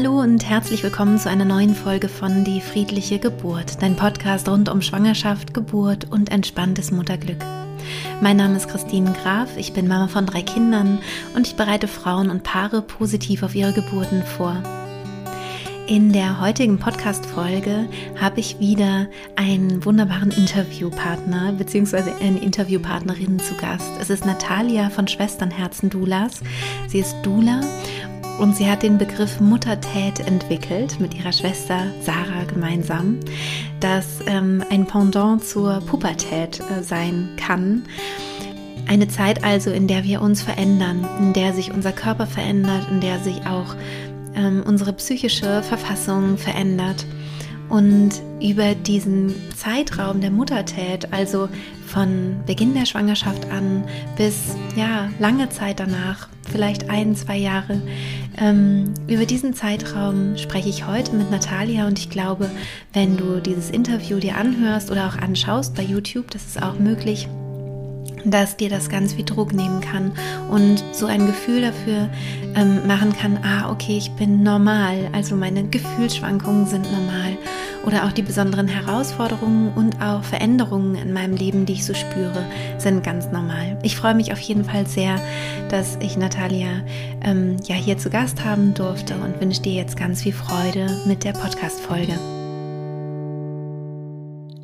Hallo und herzlich willkommen zu einer neuen Folge von Die friedliche Geburt, dein Podcast rund um Schwangerschaft, Geburt und entspanntes Mutterglück. Mein Name ist Christine Graf, ich bin Mama von drei Kindern und ich bereite Frauen und Paare positiv auf ihre Geburten vor. In der heutigen Podcast-Folge habe ich wieder einen wunderbaren Interviewpartner bzw. eine Interviewpartnerin zu Gast. Es ist Natalia von Schwesternherzen Dulas. Sie ist Dula und sie hat den Begriff Muttertät entwickelt mit ihrer Schwester Sarah gemeinsam, das ähm, ein Pendant zur Pubertät äh, sein kann. Eine Zeit also, in der wir uns verändern, in der sich unser Körper verändert, in der sich auch ähm, unsere psychische Verfassung verändert. Und über diesen Zeitraum der Muttertät, also von Beginn der Schwangerschaft an bis ja lange Zeit danach, vielleicht ein, zwei Jahre, ähm, über diesen Zeitraum spreche ich heute mit Natalia und ich glaube, wenn du dieses Interview dir anhörst oder auch anschaust bei YouTube, das ist auch möglich, dass dir das ganz wie Druck nehmen kann und so ein Gefühl dafür ähm, machen kann, ah, okay, ich bin normal, also meine Gefühlsschwankungen sind normal oder auch die besonderen Herausforderungen und auch Veränderungen in meinem Leben, die ich so spüre, sind ganz normal. Ich freue mich auf jeden Fall sehr, dass ich Natalia ähm, ja hier zu Gast haben durfte und wünsche dir jetzt ganz viel Freude mit der Podcast-Folge.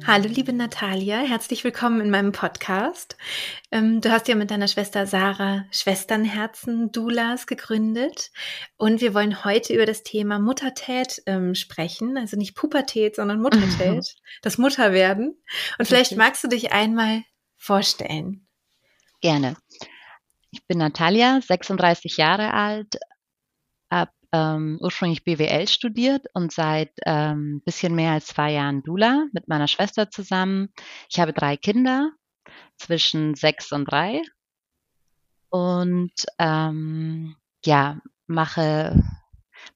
Hallo, liebe Natalia, herzlich willkommen in meinem Podcast. Ähm, du hast ja mit deiner Schwester Sarah Schwesternherzen Dulas gegründet und wir wollen heute über das Thema Muttertät ähm, sprechen, also nicht Pubertät, sondern Muttertät, das Mutterwerden. Und vielleicht magst du dich einmal vorstellen. Gerne. Ich bin Natalia, 36 Jahre alt, ähm, ursprünglich BWL studiert und seit ähm, bisschen mehr als zwei Jahren Dula mit meiner Schwester zusammen. Ich habe drei Kinder zwischen sechs und drei und ähm, ja mache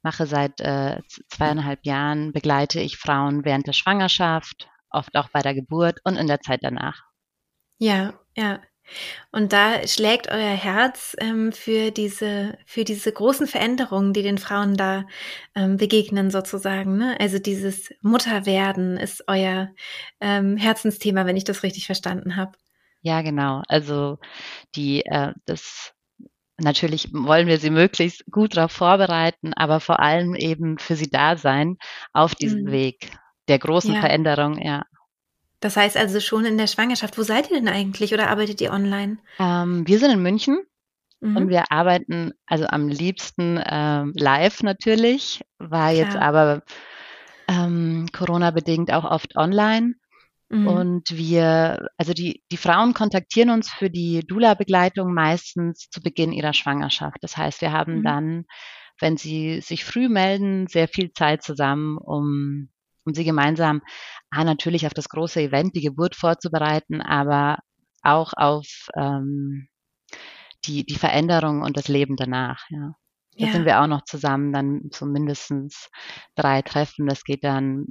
mache seit äh, zweieinhalb Jahren begleite ich Frauen während der Schwangerschaft, oft auch bei der Geburt und in der Zeit danach. Ja, ja. Und da schlägt euer Herz ähm, für diese für diese großen Veränderungen, die den Frauen da ähm, begegnen sozusagen. Ne? Also dieses Mutterwerden ist euer ähm, Herzensthema, wenn ich das richtig verstanden habe. Ja, genau. Also die äh, das natürlich wollen wir sie möglichst gut darauf vorbereiten, aber vor allem eben für sie da sein auf diesem mhm. Weg der großen ja. Veränderung. Ja. Das heißt also schon in der Schwangerschaft. Wo seid ihr denn eigentlich oder arbeitet ihr online? Ähm, wir sind in München mhm. und wir arbeiten also am liebsten ähm, live natürlich, war Klar. jetzt aber ähm, Corona-bedingt auch oft online. Mhm. Und wir, also die, die Frauen kontaktieren uns für die Dula-Begleitung meistens zu Beginn ihrer Schwangerschaft. Das heißt, wir haben mhm. dann, wenn sie sich früh melden, sehr viel Zeit zusammen, um, um sie gemeinsam ah, natürlich auf das große Event, die Geburt vorzubereiten, aber auch auf ähm, die, die Veränderung und das Leben danach. Ja. Da ja. sind wir auch noch zusammen, dann so mindestens drei Treffen. Das geht dann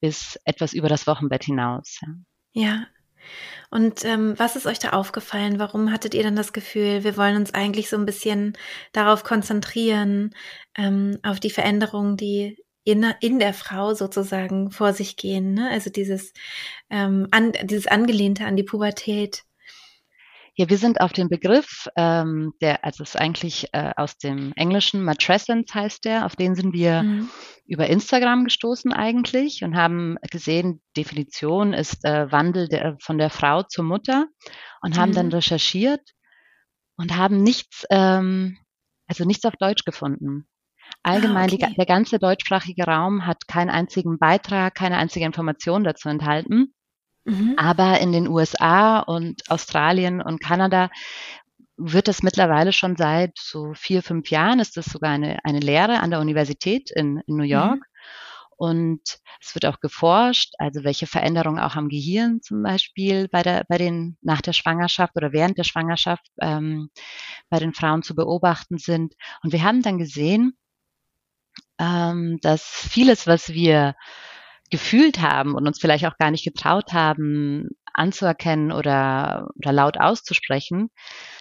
bis etwas über das Wochenbett hinaus. Ja. ja. Und ähm, was ist euch da aufgefallen? Warum hattet ihr dann das Gefühl, wir wollen uns eigentlich so ein bisschen darauf konzentrieren, ähm, auf die Veränderungen, die in, in der Frau sozusagen vor sich gehen. Ne? Also dieses, ähm, an, dieses Angelehnte an die Pubertät. Ja, wir sind auf den Begriff, ähm, der, also es ist eigentlich äh, aus dem Englischen, Matrescence heißt der, auf den sind wir mhm. über Instagram gestoßen eigentlich und haben gesehen, Definition ist äh, Wandel der, von der Frau zur Mutter und haben mhm. dann recherchiert und haben nichts, ähm, also nichts auf Deutsch gefunden. Allgemein, ah, okay. die, der ganze deutschsprachige Raum hat keinen einzigen Beitrag, keine einzige Information dazu enthalten. Mhm. Aber in den USA und Australien und Kanada wird es mittlerweile schon seit so vier, fünf Jahren, ist das sogar eine, eine Lehre an der Universität in, in New York. Mhm. Und es wird auch geforscht, also welche Veränderungen auch am Gehirn zum Beispiel bei der, bei den, nach der Schwangerschaft oder während der Schwangerschaft ähm, bei den Frauen zu beobachten sind. Und wir haben dann gesehen, ähm, dass vieles, was wir gefühlt haben und uns vielleicht auch gar nicht getraut haben anzuerkennen oder, oder laut auszusprechen,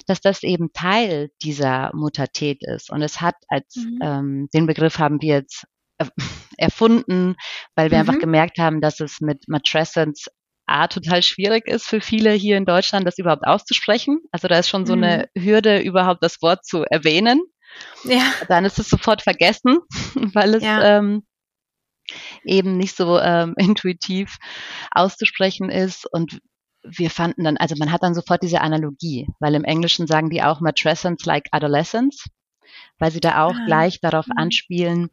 dass das eben Teil dieser Muttertät ist. Und es hat als, mhm. ähm, den Begriff haben wir jetzt erfunden, weil wir mhm. einfach gemerkt haben, dass es mit Matrescence A total schwierig ist für viele hier in Deutschland, das überhaupt auszusprechen. Also da ist schon so eine mhm. Hürde, überhaupt das Wort zu erwähnen. Ja. Dann ist es sofort vergessen, weil es ja. ähm, eben nicht so ähm, intuitiv auszusprechen ist. Und wir fanden dann, also man hat dann sofort diese Analogie, weil im Englischen sagen die auch matrescence like adolescence, weil sie da auch ah. gleich darauf mhm. anspielen,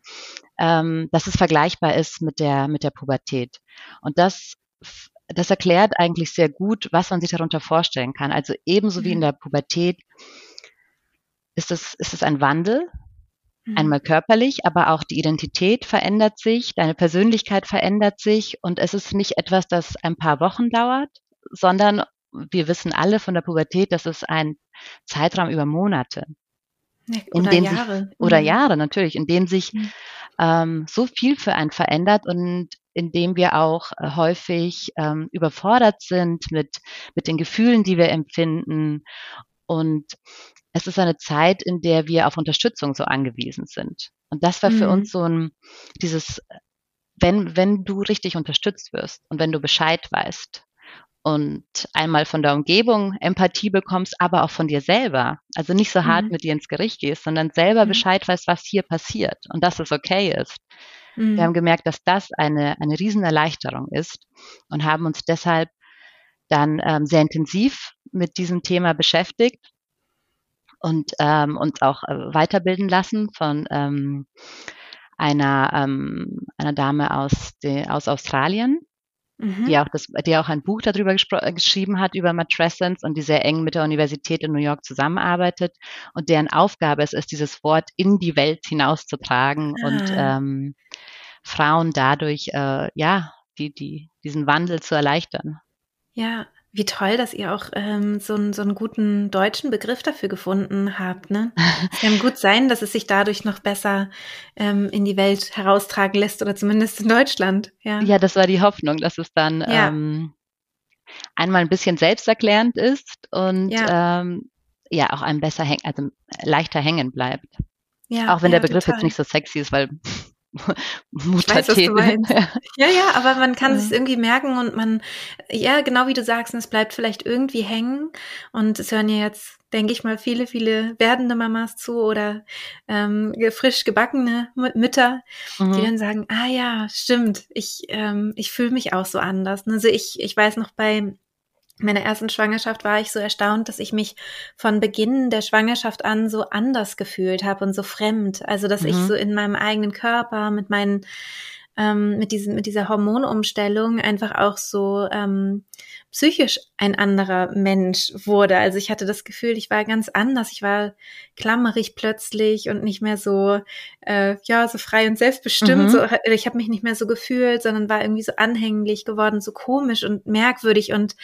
ähm, dass es vergleichbar ist mit der, mit der Pubertät. Und das das erklärt eigentlich sehr gut, was man sich darunter vorstellen kann. Also ebenso wie in mhm. der Pubertät ist es, ist es ein Wandel, mhm. einmal körperlich, aber auch die Identität verändert sich, deine Persönlichkeit verändert sich und es ist nicht etwas, das ein paar Wochen dauert, sondern wir wissen alle von der Pubertät, dass es ein Zeitraum über Monate. oder Jahre. Sich, oder mhm. Jahre natürlich, in denen sich mhm. ähm, so viel für einen verändert und in dem wir auch äh, häufig ähm, überfordert sind mit, mit den Gefühlen, die wir empfinden. Und es ist eine Zeit, in der wir auf Unterstützung so angewiesen sind. Und das war für mhm. uns so ein, dieses, wenn, wenn du richtig unterstützt wirst und wenn du Bescheid weißt und einmal von der Umgebung Empathie bekommst, aber auch von dir selber. Also nicht so hart mhm. mit dir ins Gericht gehst, sondern selber mhm. Bescheid weißt, was hier passiert und dass es okay ist. Mhm. Wir haben gemerkt, dass das eine, eine Riesenerleichterung ist und haben uns deshalb dann ähm, sehr intensiv mit diesem Thema beschäftigt und ähm, uns auch äh, weiterbilden lassen von ähm, einer, ähm, einer Dame aus, de, aus Australien, mhm. die, auch das, die auch ein Buch darüber geschrieben hat, über Matrescence und die sehr eng mit der Universität in New York zusammenarbeitet und deren Aufgabe es ist, dieses Wort in die Welt hinauszutragen ah. und ähm, Frauen dadurch, äh, ja, die, die, diesen Wandel zu erleichtern. Ja, wie toll, dass ihr auch ähm, so, einen, so einen guten deutschen Begriff dafür gefunden habt. Ne? Es kann gut sein, dass es sich dadurch noch besser ähm, in die Welt heraustragen lässt oder zumindest in Deutschland. Ja, ja das war die Hoffnung, dass es dann ja. ähm, einmal ein bisschen selbsterklärend ist und ja, ähm, ja auch einem besser hängen, also leichter hängen bleibt. Ja, auch wenn ja, der Begriff total. jetzt nicht so sexy ist, weil Mutterthemen. Ja, ja, aber man kann es irgendwie merken und man, ja, genau wie du sagst, es bleibt vielleicht irgendwie hängen. Und es hören ja jetzt, denke ich mal, viele, viele werdende Mamas zu oder ähm, frisch gebackene Mütter, mhm. die dann sagen, ah ja, stimmt, ich, ähm, ich fühle mich auch so anders. Also ich, ich weiß noch bei meiner ersten Schwangerschaft war ich so erstaunt, dass ich mich von Beginn der Schwangerschaft an so anders gefühlt habe und so fremd. Also, dass mhm. ich so in meinem eigenen Körper mit meinen ähm, mit diesem mit dieser Hormonumstellung einfach auch so ähm, psychisch ein anderer Mensch wurde. Also ich hatte das Gefühl, ich war ganz anders. Ich war klammerig plötzlich und nicht mehr so, äh, ja, so frei und selbstbestimmt. Mhm. So, ich habe mich nicht mehr so gefühlt, sondern war irgendwie so anhänglich geworden, so komisch und merkwürdig. Und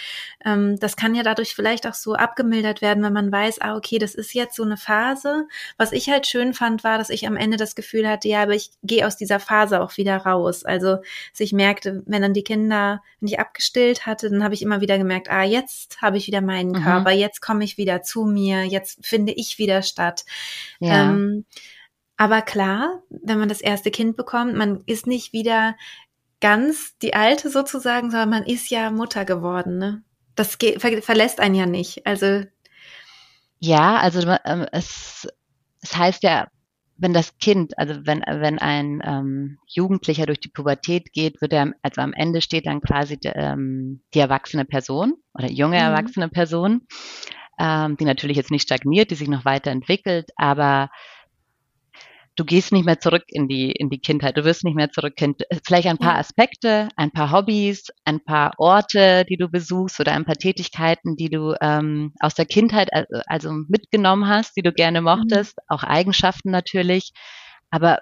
ähm, das kann ja dadurch vielleicht auch so abgemildert werden, wenn man weiß, ah, okay, das ist jetzt so eine Phase. Was ich halt schön fand, war, dass ich am Ende das Gefühl hatte, ja, aber ich gehe aus dieser Phase auch wieder raus. Also, dass ich merkte, wenn dann die Kinder, wenn ich abgestillt hatte, dann habe ich immer wieder gemerkt, ah, jetzt habe ich wieder meinen mhm. Körper, jetzt komme ich wieder zu mir, jetzt finde ich wieder statt. Ja. Ähm, aber klar, wenn man das erste Kind bekommt, man ist nicht wieder ganz die alte sozusagen, sondern man ist ja Mutter geworden. Ne? Das ver verlässt einen ja nicht. Also ja, also ähm, es, es heißt ja wenn das Kind, also wenn, wenn ein ähm, Jugendlicher durch die Pubertät geht, wird er, also am Ende steht dann quasi de, ähm, die erwachsene Person oder junge mhm. erwachsene Person, ähm, die natürlich jetzt nicht stagniert, die sich noch weiterentwickelt, aber du gehst nicht mehr zurück in die, in die Kindheit, du wirst nicht mehr zurück, vielleicht ein paar Aspekte, ein paar Hobbys, ein paar Orte, die du besuchst oder ein paar Tätigkeiten, die du ähm, aus der Kindheit also mitgenommen hast, die du gerne mhm. mochtest, mhm. auch Eigenschaften natürlich, aber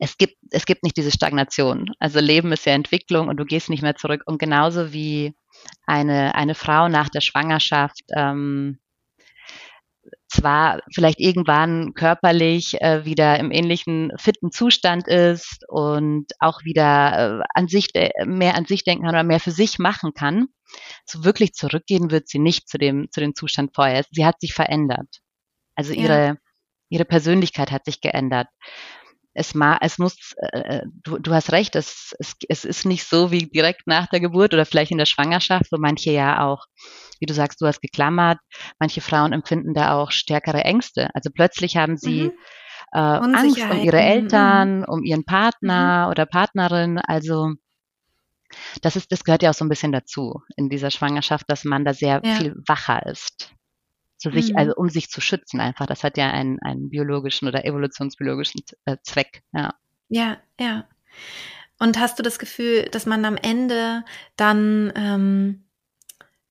es gibt, es gibt nicht diese Stagnation. Also Leben ist ja Entwicklung und du gehst nicht mehr zurück. Und genauso wie eine, eine Frau nach der Schwangerschaft ähm, zwar vielleicht irgendwann körperlich äh, wieder im ähnlichen fitten Zustand ist und auch wieder äh, an sich äh, mehr an sich denken kann oder mehr für sich machen kann, so wirklich zurückgehen wird sie nicht zu dem zu dem Zustand vorher. Sie hat sich verändert. Also ihre ja. ihre Persönlichkeit hat sich geändert es, ma, es muss, äh, du, du hast recht, es, es, es ist nicht so wie direkt nach der Geburt oder vielleicht in der Schwangerschaft, wo manche ja auch, wie du sagst, du hast geklammert, manche Frauen empfinden da auch stärkere Ängste. Also plötzlich haben sie mhm. äh, Angst um ihre Eltern, mhm. um ihren Partner mhm. oder Partnerin. Also das ist, das gehört ja auch so ein bisschen dazu in dieser Schwangerschaft, dass man da sehr ja. viel wacher ist zu sich, mhm. also um sich zu schützen einfach. Das hat ja einen, einen biologischen oder evolutionsbiologischen äh, Zweck, ja. Ja, ja. Und hast du das Gefühl, dass man am Ende dann, ähm,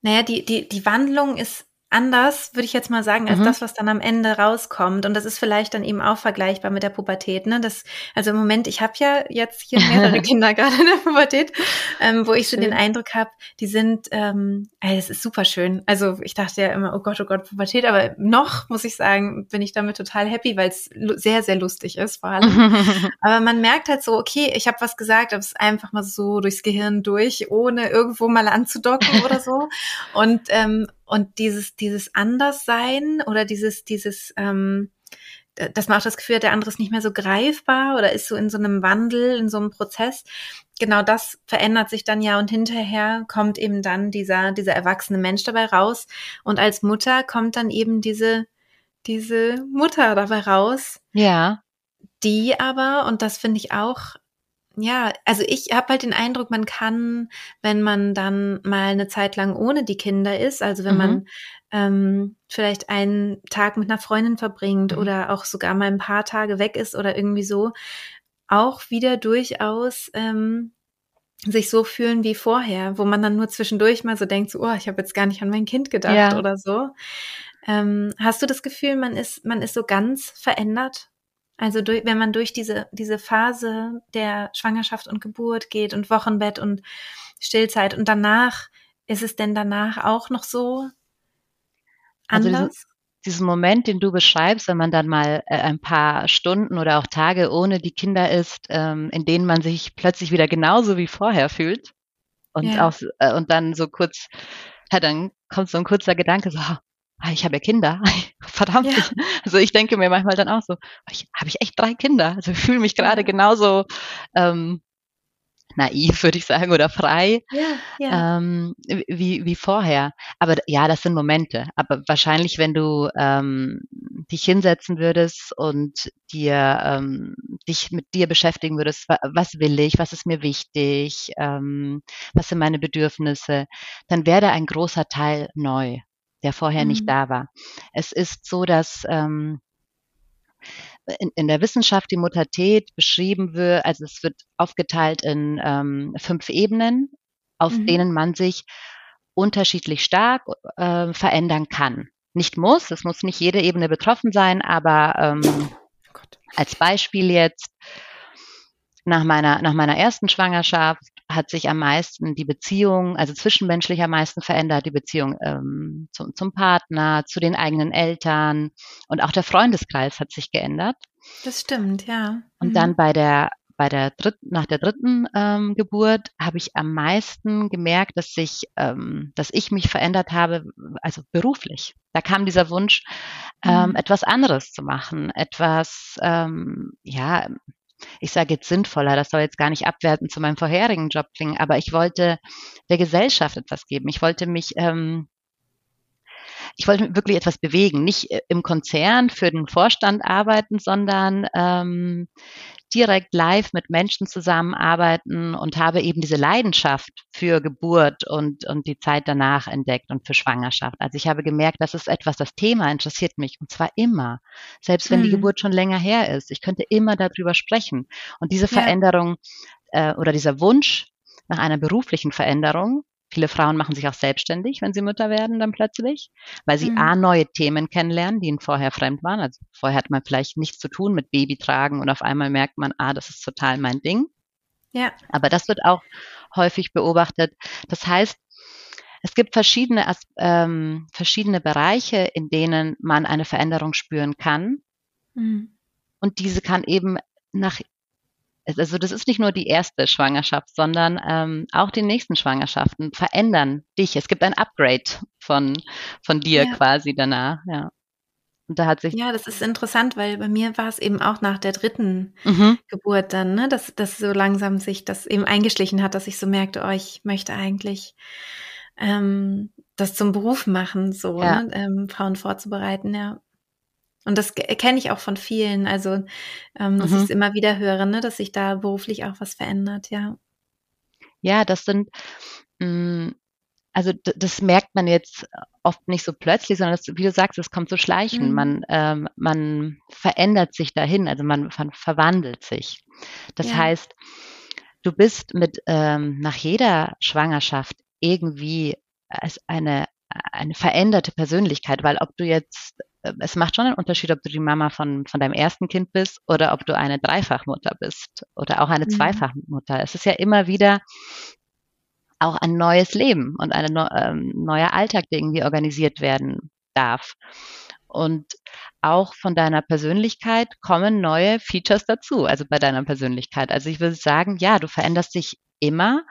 naja, die, die, die Wandlung ist anders, würde ich jetzt mal sagen, als mhm. das, was dann am Ende rauskommt. Und das ist vielleicht dann eben auch vergleichbar mit der Pubertät. Ne? Das, also im Moment, ich habe ja jetzt hier mehrere Kinder gerade in der Pubertät, ähm, wo ich schon den Eindruck habe, die sind, ähm, ey, es ist super schön. Also ich dachte ja immer, oh Gott, oh Gott, Pubertät, aber noch, muss ich sagen, bin ich damit total happy, weil es sehr, sehr lustig ist vor allem. aber man merkt halt so, okay, ich habe was gesagt, aber es ist einfach mal so durchs Gehirn durch, ohne irgendwo mal anzudocken oder so. Und ähm, und dieses, dieses Anderssein oder dieses, dieses, ähm, dass man auch das Gefühl hat, der andere ist nicht mehr so greifbar oder ist so in so einem Wandel, in so einem Prozess. Genau das verändert sich dann ja und hinterher kommt eben dann dieser, dieser erwachsene Mensch dabei raus. Und als Mutter kommt dann eben diese, diese Mutter dabei raus. Ja. Die aber, und das finde ich auch ja, also ich habe halt den Eindruck, man kann, wenn man dann mal eine Zeit lang ohne die Kinder ist, also wenn mhm. man ähm, vielleicht einen Tag mit einer Freundin verbringt mhm. oder auch sogar mal ein paar Tage weg ist oder irgendwie so, auch wieder durchaus ähm, sich so fühlen wie vorher, wo man dann nur zwischendurch mal so denkt, so, oh, ich habe jetzt gar nicht an mein Kind gedacht ja. oder so. Ähm, hast du das Gefühl, man ist, man ist so ganz verändert also durch, wenn man durch diese, diese Phase der Schwangerschaft und Geburt geht und Wochenbett und Stillzeit und danach, ist es denn danach auch noch so anders? Also diesen Moment, den du beschreibst, wenn man dann mal äh, ein paar Stunden oder auch Tage ohne die Kinder ist, ähm, in denen man sich plötzlich wieder genauso wie vorher fühlt und ja. auch äh, und dann so kurz, ja, dann kommt so ein kurzer Gedanke, so, ah, ich habe ja Kinder. Verdammt. Ja. Also ich denke mir manchmal dann auch so, ich, habe ich echt drei Kinder? Also ich fühle mich gerade genauso ähm, naiv, würde ich sagen, oder frei ja, ja. Ähm, wie, wie vorher. Aber ja, das sind Momente. Aber wahrscheinlich, wenn du ähm, dich hinsetzen würdest und dir ähm, dich mit dir beschäftigen würdest, was will ich, was ist mir wichtig, ähm, was sind meine Bedürfnisse, dann wäre da ein großer Teil neu der vorher mhm. nicht da war. Es ist so, dass ähm, in, in der Wissenschaft die Muttertät beschrieben wird, also es wird aufgeteilt in ähm, fünf Ebenen, auf mhm. denen man sich unterschiedlich stark äh, verändern kann. Nicht muss, es muss nicht jede Ebene betroffen sein, aber ähm, oh als Beispiel jetzt nach meiner, nach meiner ersten Schwangerschaft hat sich am meisten die Beziehung, also zwischenmenschlich am meisten verändert, die Beziehung ähm, zum, zum Partner, zu den eigenen Eltern und auch der Freundeskreis hat sich geändert. Das stimmt, ja. Und mhm. dann bei der bei der dritten, nach der dritten ähm, Geburt habe ich am meisten gemerkt, dass sich, ähm, dass ich mich verändert habe, also beruflich. Da kam dieser Wunsch, ähm, mhm. etwas anderes zu machen, etwas, ähm, ja, ich sage jetzt sinnvoller, das soll jetzt gar nicht abwerten zu meinem vorherigen Job klingen, aber ich wollte der Gesellschaft etwas geben. Ich wollte mich, ähm, ich wollte wirklich etwas bewegen, nicht äh, im Konzern für den Vorstand arbeiten, sondern ähm, direkt live mit Menschen zusammenarbeiten und habe eben diese Leidenschaft für Geburt und, und die Zeit danach entdeckt und für Schwangerschaft. Also ich habe gemerkt, das ist etwas, das Thema interessiert mich und zwar immer, selbst wenn mhm. die Geburt schon länger her ist. Ich könnte immer darüber sprechen. Und diese Veränderung äh, oder dieser Wunsch nach einer beruflichen Veränderung Viele Frauen machen sich auch selbstständig, wenn sie Mütter werden, dann plötzlich, weil sie mhm. A, neue Themen kennenlernen, die ihnen vorher fremd waren. Also vorher hat man vielleicht nichts zu tun mit Babytragen und auf einmal merkt man, ah, das ist total mein Ding. Ja. Aber das wird auch häufig beobachtet. Das heißt, es gibt verschiedene, ähm, verschiedene Bereiche, in denen man eine Veränderung spüren kann. Mhm. Und diese kann eben nach, also das ist nicht nur die erste Schwangerschaft, sondern ähm, auch die nächsten Schwangerschaften verändern dich. Es gibt ein Upgrade von, von dir ja. quasi danach, ja. Und da hat sich. Ja, das ist interessant, weil bei mir war es eben auch nach der dritten mhm. Geburt dann, ne, dass, dass so langsam sich das eben eingeschlichen hat, dass ich so merkte, oh, ich möchte eigentlich ähm, das zum Beruf machen, so, ja. ne, ähm, Frauen vorzubereiten, ja. Und das kenne ich auch von vielen, also ähm, dass mhm. ich es immer wieder höre, ne, dass sich da beruflich auch was verändert, ja. Ja, das sind, mh, mm, also das merkt man jetzt oft nicht so plötzlich, sondern das, wie du sagst, es kommt so schleichen. Mhm. Man, ähm, man verändert sich dahin, also man, man verwandelt sich. Das ja. heißt, du bist mit ähm, nach jeder Schwangerschaft irgendwie als eine, eine veränderte Persönlichkeit, weil ob du jetzt, es macht schon einen Unterschied, ob du die Mama von, von deinem ersten Kind bist oder ob du eine Dreifachmutter bist oder auch eine mhm. Zweifachmutter. Es ist ja immer wieder auch ein neues Leben und ein ähm, neuer Alltag, der irgendwie organisiert werden darf. Und auch von deiner Persönlichkeit kommen neue Features dazu, also bei deiner Persönlichkeit. Also ich würde sagen, ja, du veränderst dich immer,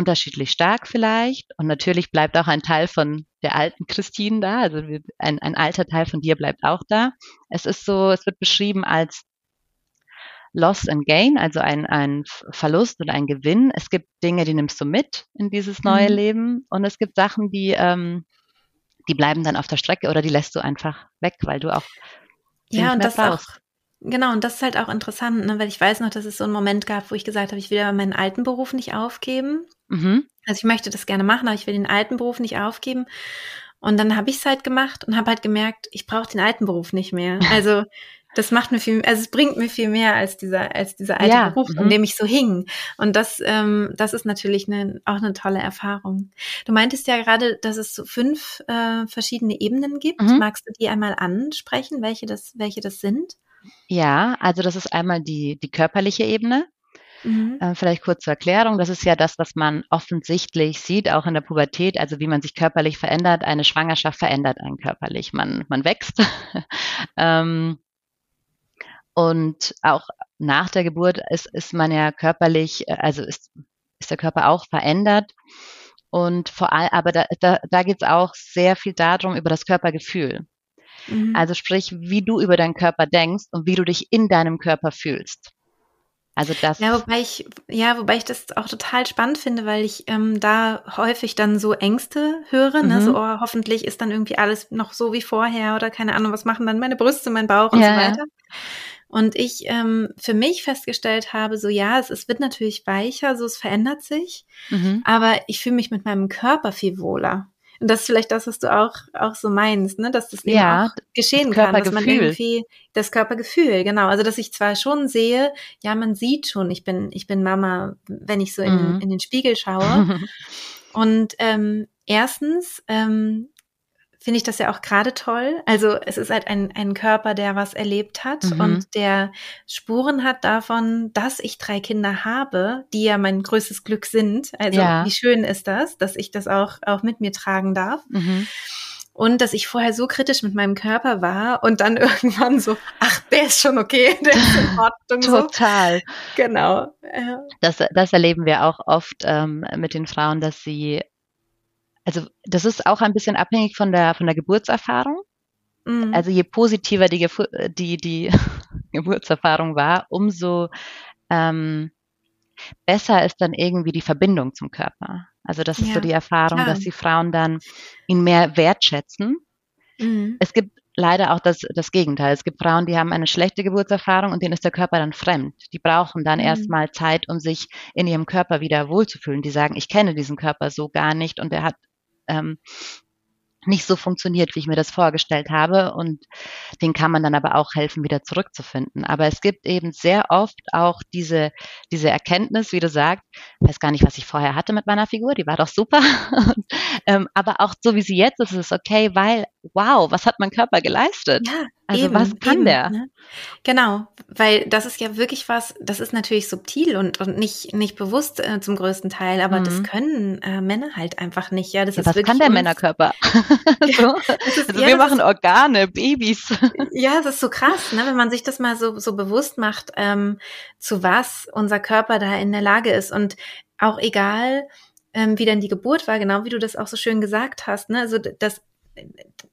unterschiedlich stark vielleicht. Und natürlich bleibt auch ein Teil von der alten Christine da, also ein, ein alter Teil von dir bleibt auch da. Es ist so, es wird beschrieben als Loss and Gain, also ein, ein Verlust und ein Gewinn. Es gibt Dinge, die nimmst du mit in dieses neue mhm. Leben und es gibt Sachen, die, ähm, die bleiben dann auf der Strecke oder die lässt du einfach weg, weil du auch ja und das brauchst. auch Genau, und das ist halt auch interessant, ne, weil ich weiß noch, dass es so einen Moment gab, wo ich gesagt habe, ich will meinen alten Beruf nicht aufgeben. Mhm. Also ich möchte das gerne machen, aber ich will den alten Beruf nicht aufgeben. Und dann habe ich es halt gemacht und habe halt gemerkt, ich brauche den alten Beruf nicht mehr. Also das macht mir viel, also es bringt mir viel mehr als dieser, als dieser alte ja, Beruf, in mhm. dem ich so hing. Und das, ähm, das ist natürlich eine, auch eine tolle Erfahrung. Du meintest ja gerade, dass es so fünf äh, verschiedene Ebenen gibt. Mhm. Magst du die einmal ansprechen, welche das, welche das sind? Ja, also das ist einmal die, die körperliche Ebene. Mhm. Äh, vielleicht kurz zur Erklärung. Das ist ja das, was man offensichtlich sieht, auch in der Pubertät, also wie man sich körperlich verändert. Eine Schwangerschaft verändert einen körperlich. Man, man wächst. ähm, und auch nach der Geburt ist, ist man ja körperlich, äh, also ist, ist der Körper auch verändert. Und vor allem, aber da, da, da geht es auch sehr viel darum, über das Körpergefühl. Mhm. Also sprich, wie du über deinen Körper denkst und wie du dich in deinem Körper fühlst. Also das. Ja, wobei ich, ja, wobei ich das auch total spannend finde, weil ich ähm, da häufig dann so Ängste höre, ne? mhm. ne? so oh, hoffentlich ist dann irgendwie alles noch so wie vorher oder keine Ahnung, was machen dann meine Brüste, mein Bauch und ja, so weiter. Und ich ähm, für mich festgestellt habe, so ja, es, es wird natürlich weicher, so es verändert sich, mhm. aber ich fühle mich mit meinem Körper viel wohler. Und das ist vielleicht das, was du auch, auch so meinst, ne? dass das eben ja, auch geschehen kann, dass man irgendwie das Körpergefühl, genau. Also, dass ich zwar schon sehe, ja, man sieht schon, ich bin, ich bin Mama, wenn ich so in, mhm. in den Spiegel schaue. Und ähm, erstens ähm, finde ich das ja auch gerade toll. Also es ist halt ein, ein Körper, der was erlebt hat mhm. und der Spuren hat davon, dass ich drei Kinder habe, die ja mein größtes Glück sind. Also ja. wie schön ist das, dass ich das auch, auch mit mir tragen darf. Mhm. Und dass ich vorher so kritisch mit meinem Körper war und dann irgendwann so, ach, der ist schon okay, der ist in Ordnung. Total. So. Genau. Ja. Das, das erleben wir auch oft ähm, mit den Frauen, dass sie also das ist auch ein bisschen abhängig von der, von der Geburtserfahrung. Mhm. Also je positiver die, die, die Geburtserfahrung war, umso ähm, besser ist dann irgendwie die Verbindung zum Körper. Also das ist ja, so die Erfahrung, klar. dass die Frauen dann ihn mehr wertschätzen. Mhm. Es gibt leider auch das, das Gegenteil. Es gibt Frauen, die haben eine schlechte Geburtserfahrung und denen ist der Körper dann fremd. Die brauchen dann mhm. erstmal Zeit, um sich in ihrem Körper wieder wohlzufühlen. Die sagen, ich kenne diesen Körper so gar nicht und er hat ähm, nicht so funktioniert, wie ich mir das vorgestellt habe. Und den kann man dann aber auch helfen, wieder zurückzufinden. Aber es gibt eben sehr oft auch diese, diese Erkenntnis, wie du sagst, weiß gar nicht, was ich vorher hatte mit meiner Figur, die war doch super. ähm, aber auch so wie sie jetzt ist, ist es okay, weil wow, was hat mein Körper geleistet? Ja, also eben, was kann eben, der? Ne? Genau, weil das ist ja wirklich was, das ist natürlich subtil und, und nicht, nicht bewusst äh, zum größten Teil, aber mhm. das können äh, Männer halt einfach nicht. Ja, das ja, ist was kann der Männerkörper? so. ist, also ja, wir machen Organe, Babys. ja, das ist so krass, ne? wenn man sich das mal so, so bewusst macht, ähm, zu was unser Körper da in der Lage ist. Und auch egal, ähm, wie dann die Geburt war, genau wie du das auch so schön gesagt hast. Ne? Also das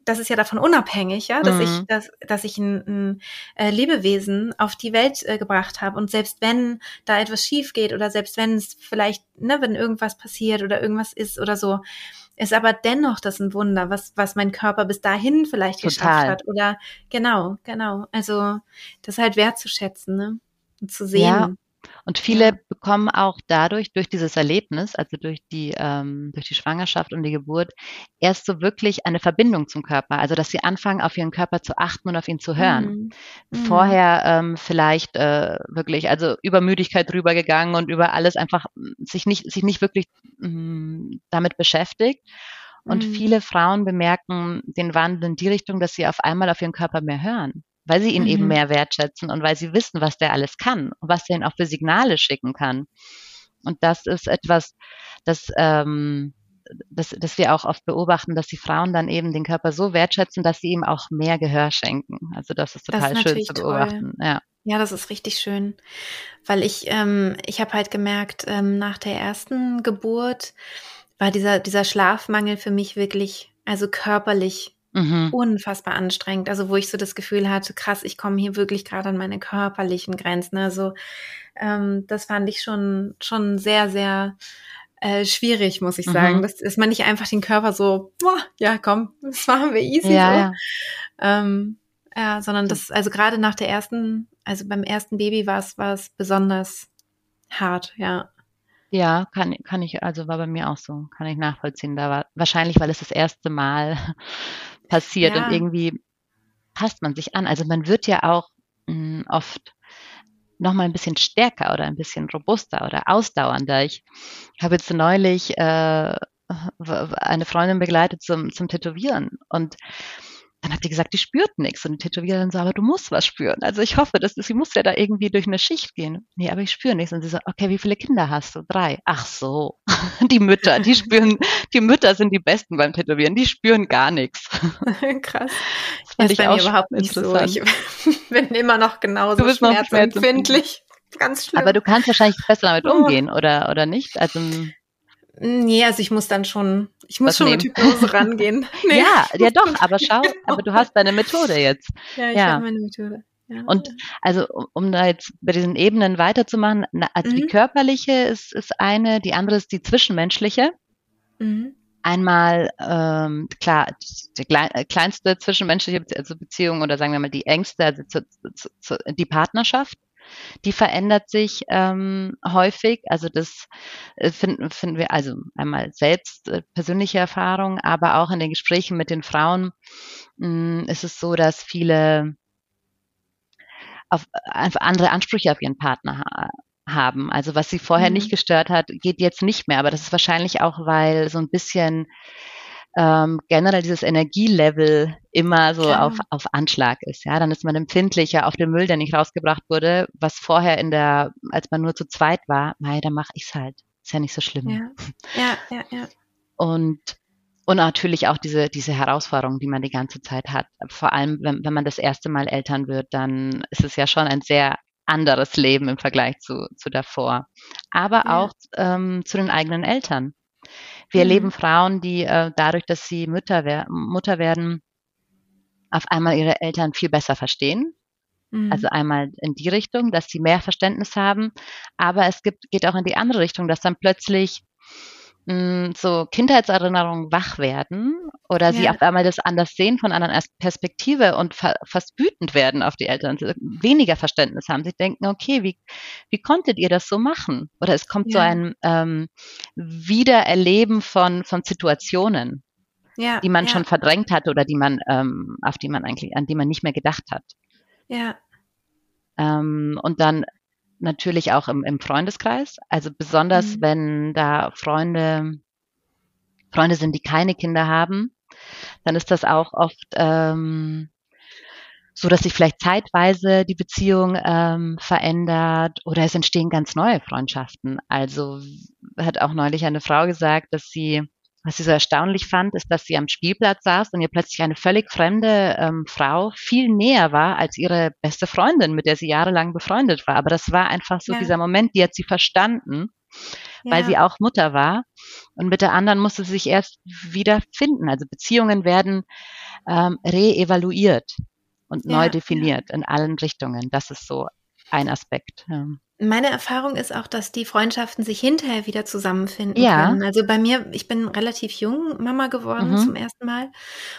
das ist ja davon unabhängig, ja, dass mhm. ich, dass, dass ich ein, ein äh, Lebewesen auf die Welt äh, gebracht habe. Und selbst wenn da etwas schief geht oder selbst wenn es vielleicht, ne, wenn irgendwas passiert oder irgendwas ist oder so, ist aber dennoch das ein Wunder, was, was mein Körper bis dahin vielleicht Total. geschafft hat. Oder genau, genau. Also das halt wertzuschätzen, ne? Und zu sehen. Ja. Und viele bekommen auch dadurch, durch dieses Erlebnis, also durch die, ähm, durch die Schwangerschaft und die Geburt, erst so wirklich eine Verbindung zum Körper. Also, dass sie anfangen, auf ihren Körper zu achten und auf ihn zu hören. Mhm. mhm. Vorher ähm, vielleicht äh, wirklich, also über Müdigkeit drüber gegangen und über alles einfach sich nicht, sich nicht wirklich mh, mm, damit beschäftigt. Und mhm. viele Frauen bemerken den Wandel in die Richtung, dass sie auf einmal auf ihren Körper mehr hören weil sie ihn mhm. eben mehr wertschätzen und weil sie wissen, was der alles kann und was der ihnen auch für Signale schicken kann. Und das ist etwas, das, ähm, das, das wir auch oft beobachten, dass die Frauen dann eben den Körper so wertschätzen, dass sie ihm auch mehr Gehör schenken. Also das ist total das ist schön zu beobachten. Ja. Ja, das ist richtig schön, weil ich ähm, ich habe halt gemerkt ähm, nach der ersten Geburt war dieser dieser Schlafmangel für mich wirklich also körperlich Mhm. Unfassbar anstrengend. Also wo ich so das Gefühl hatte, krass, ich komme hier wirklich gerade an meine körperlichen Grenzen. Also ähm, das fand ich schon, schon sehr, sehr äh, schwierig, muss ich sagen. Mhm. Das ist man nicht einfach den Körper so, boah, ja, komm, das machen wir easy. Ja, so. ja. Ähm, ja, sondern das, also gerade nach der ersten, also beim ersten Baby war es, war es besonders hart, ja. Ja, kann, kann ich, also war bei mir auch so, kann ich nachvollziehen. Da war wahrscheinlich, weil es das erste Mal passiert ja. und irgendwie passt man sich an. Also man wird ja auch mh, hm, oft noch mal ein bisschen stärker oder ein bisschen robuster oder ausdauernder. Ich habe jetzt neulich äh, eine Freundin begleitet zum, zum Tätowieren und dann hat die gesagt, die spürt nichts. Und die Tätowiererin so, aber du musst was spüren. Also ich hoffe, dass sie muss ja da irgendwie durch eine Schicht gehen. Nee, aber ich spüre nichts. Und sie so, okay, wie viele Kinder hast du? Drei. Ach so. Die Mütter, die spüren, die Mütter sind die Besten beim Tätowieren. Die spüren gar nichts. Krass. Das fand ich auch überhaupt nicht so. Ich bin immer noch genauso schmerzempfindlich. Ganz schlimm. Aber du kannst wahrscheinlich besser damit oh. umgehen, oder, oder nicht? Also, Nee, also ich muss dann schon, ich muss Was schon nehmen? mit Hypnose rangehen. Nee, ja, ja doch, aber schau, genau. aber du hast deine Methode jetzt. Ja, ich ja. habe meine Methode. Ja. Und also um da jetzt bei diesen Ebenen weiterzumachen, also mhm. die körperliche ist, ist eine, die andere ist die zwischenmenschliche. Mhm. Einmal, ähm, klar, die kleinste zwischenmenschliche also Beziehung oder sagen wir mal die engste, also zu, zu, zu, die Partnerschaft die verändert sich ähm, häufig. Also das äh, finden, finden wir also einmal selbst äh, persönliche Erfahrung, aber auch in den Gesprächen mit den Frauen mh, mm, ist es so, dass viele auf, einfach andere Ansprüche auf ihren Partner ha haben. Also was sie vorher mhm. nicht gestört hat, geht jetzt nicht mehr. Aber das ist wahrscheinlich auch, weil so ein bisschen ähm, generell dieses Energielevel immer so auf, auf Anschlag ist. Ja, dann ist man empfindlicher auf den Müll, der nicht rausgebracht wurde, was vorher in der, als man nur zu zweit war, mei, dann mache ich's halt. Ist ja nicht so schlimm. Ja, ja, ja. ja. Und und natürlich auch diese, diese Herausforderungen, die man die ganze Zeit hat. Vor allem, wenn, wenn man das erste Mal Eltern wird, dann ist es ja schon ein sehr anderes Leben im Vergleich zu, zu davor. Aber ja. auch ähm, zu den eigenen Eltern. Wir mhm. erleben Frauen, die äh, dadurch, dass sie Mütter, wer Mutter werden, auf einmal ihre Eltern viel besser verstehen. Mhm. Also einmal in die Richtung, dass sie mehr Verständnis haben, aber es gibt, geht auch in die andere Richtung, dass dann plötzlich mh, so Kindheitserinnerungen wach werden oder ja. sie auf einmal das anders sehen von einer Perspektive und fa fast wütend werden auf die Eltern, weniger Verständnis haben. Sie denken, okay, wie, wie konntet ihr das so machen? Oder es kommt ja. so ein ähm, Wiedererleben von, von Situationen, ja, die man schon verdrängt hat oder die man, ähm, auf die man eigentlich, an die man nicht mehr gedacht hat. Ja. Ähm, und dann natürlich auch im, im Freundeskreis. Also besonders, mhm. wenn da Freunde, Freunde sind, die keine Kinder haben, dann ist das auch oft ähm, so, dass sich vielleicht zeitweise die Beziehung ähm, verändert oder es entstehen ganz neue Freundschaften. Also hat auch neulich eine Frau gesagt, dass sie was sie so erstaunlich fand, ist, dass sie am Spielplatz saß und ihr plötzlich eine völlig fremde ähm, Frau viel näher war als ihre beste Freundin, mit der sie jahrelang befreundet war. Aber das war einfach so ja. dieser Moment, die hat sie verstanden, ja. weil sie auch Mutter war. Und mit der anderen musste sie sich erst wieder finden. Also Beziehungen werden ähm, re-evaluiert und ja. neu definiert in allen Richtungen. Das ist so ein Aspekt. Ja. Meine Erfahrung ist auch, dass die Freundschaften sich hinterher wieder zusammenfinden ja. können. Also bei mir, ich bin relativ jung Mama geworden mhm. zum ersten Mal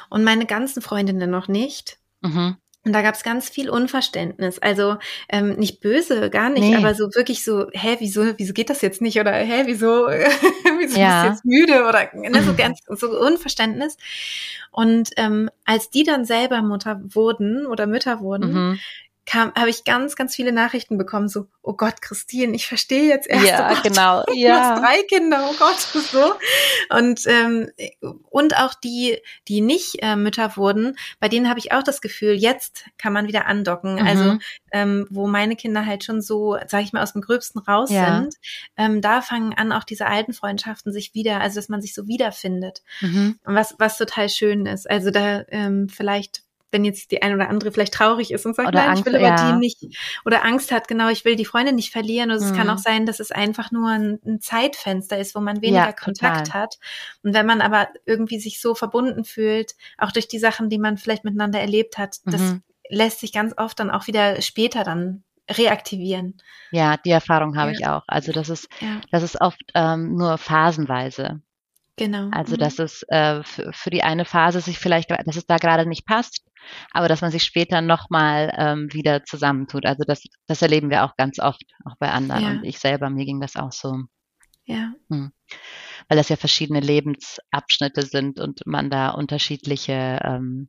und meine ganzen Freundinnen noch nicht. Mhm. Und da gab es ganz viel Unverständnis. Also ähm, nicht böse, gar nicht, nee. aber so wirklich so, hä, wieso, wieso geht das jetzt nicht? Oder hä, wieso, wieso ja. bist du jetzt müde? Oder ne, so ganz so Unverständnis. Und ähm, als die dann selber Mutter wurden oder Mütter wurden, mhm kam, habe ich ganz, ganz viele Nachrichten bekommen, so, oh Gott, Christine, ich verstehe jetzt erst. Ja, oh Gott, genau. Du ja. hast drei Kinder, oh Gott, so. Und, ähm, und auch die, die nicht äh, Mütter wurden, bei denen habe ich auch das Gefühl, jetzt kann man wieder andocken. Mhm. Also, ähm, wo meine Kinder halt schon so, sage ich mal, aus dem Gröbsten raus ja. sind, ähm, da fangen an, auch diese alten Freundschaften sich wieder, also dass man sich so wiederfindet. Mhm. Was, was total schön ist. Also da ähm, vielleicht wenn jetzt die eine oder andere vielleicht traurig ist und sagt, oder nein, Angst, ich will aber ja. die nicht, oder Angst hat, genau, ich will die Freundin nicht verlieren. Oder mhm. es kann auch mhm. sein, dass es einfach nur ein, ein Zeitfenster ist, wo man weniger ja, Kontakt hat. Und wenn man aber irgendwie sich so verbunden fühlt, auch durch die Sachen, die man vielleicht miteinander erlebt hat, mhm. das lässt sich ganz oft dann auch wieder später dann reaktivieren. Ja, die Erfahrung habe ja. ich auch. Also das ist, ja. das ist oft ähm, nur phasenweise. Genau. Also mhm. dass es äh, für, für die eine Phase sich vielleicht, dass es da gerade nicht passt, aber dass man sich später nochmal ähm, wieder zusammentut. Also das, das erleben wir auch ganz oft, auch bei anderen. Ja. Und ich selber, mir ging das auch so. Ja. Hm. Weil das ja verschiedene Lebensabschnitte sind und man da unterschiedliche ähm,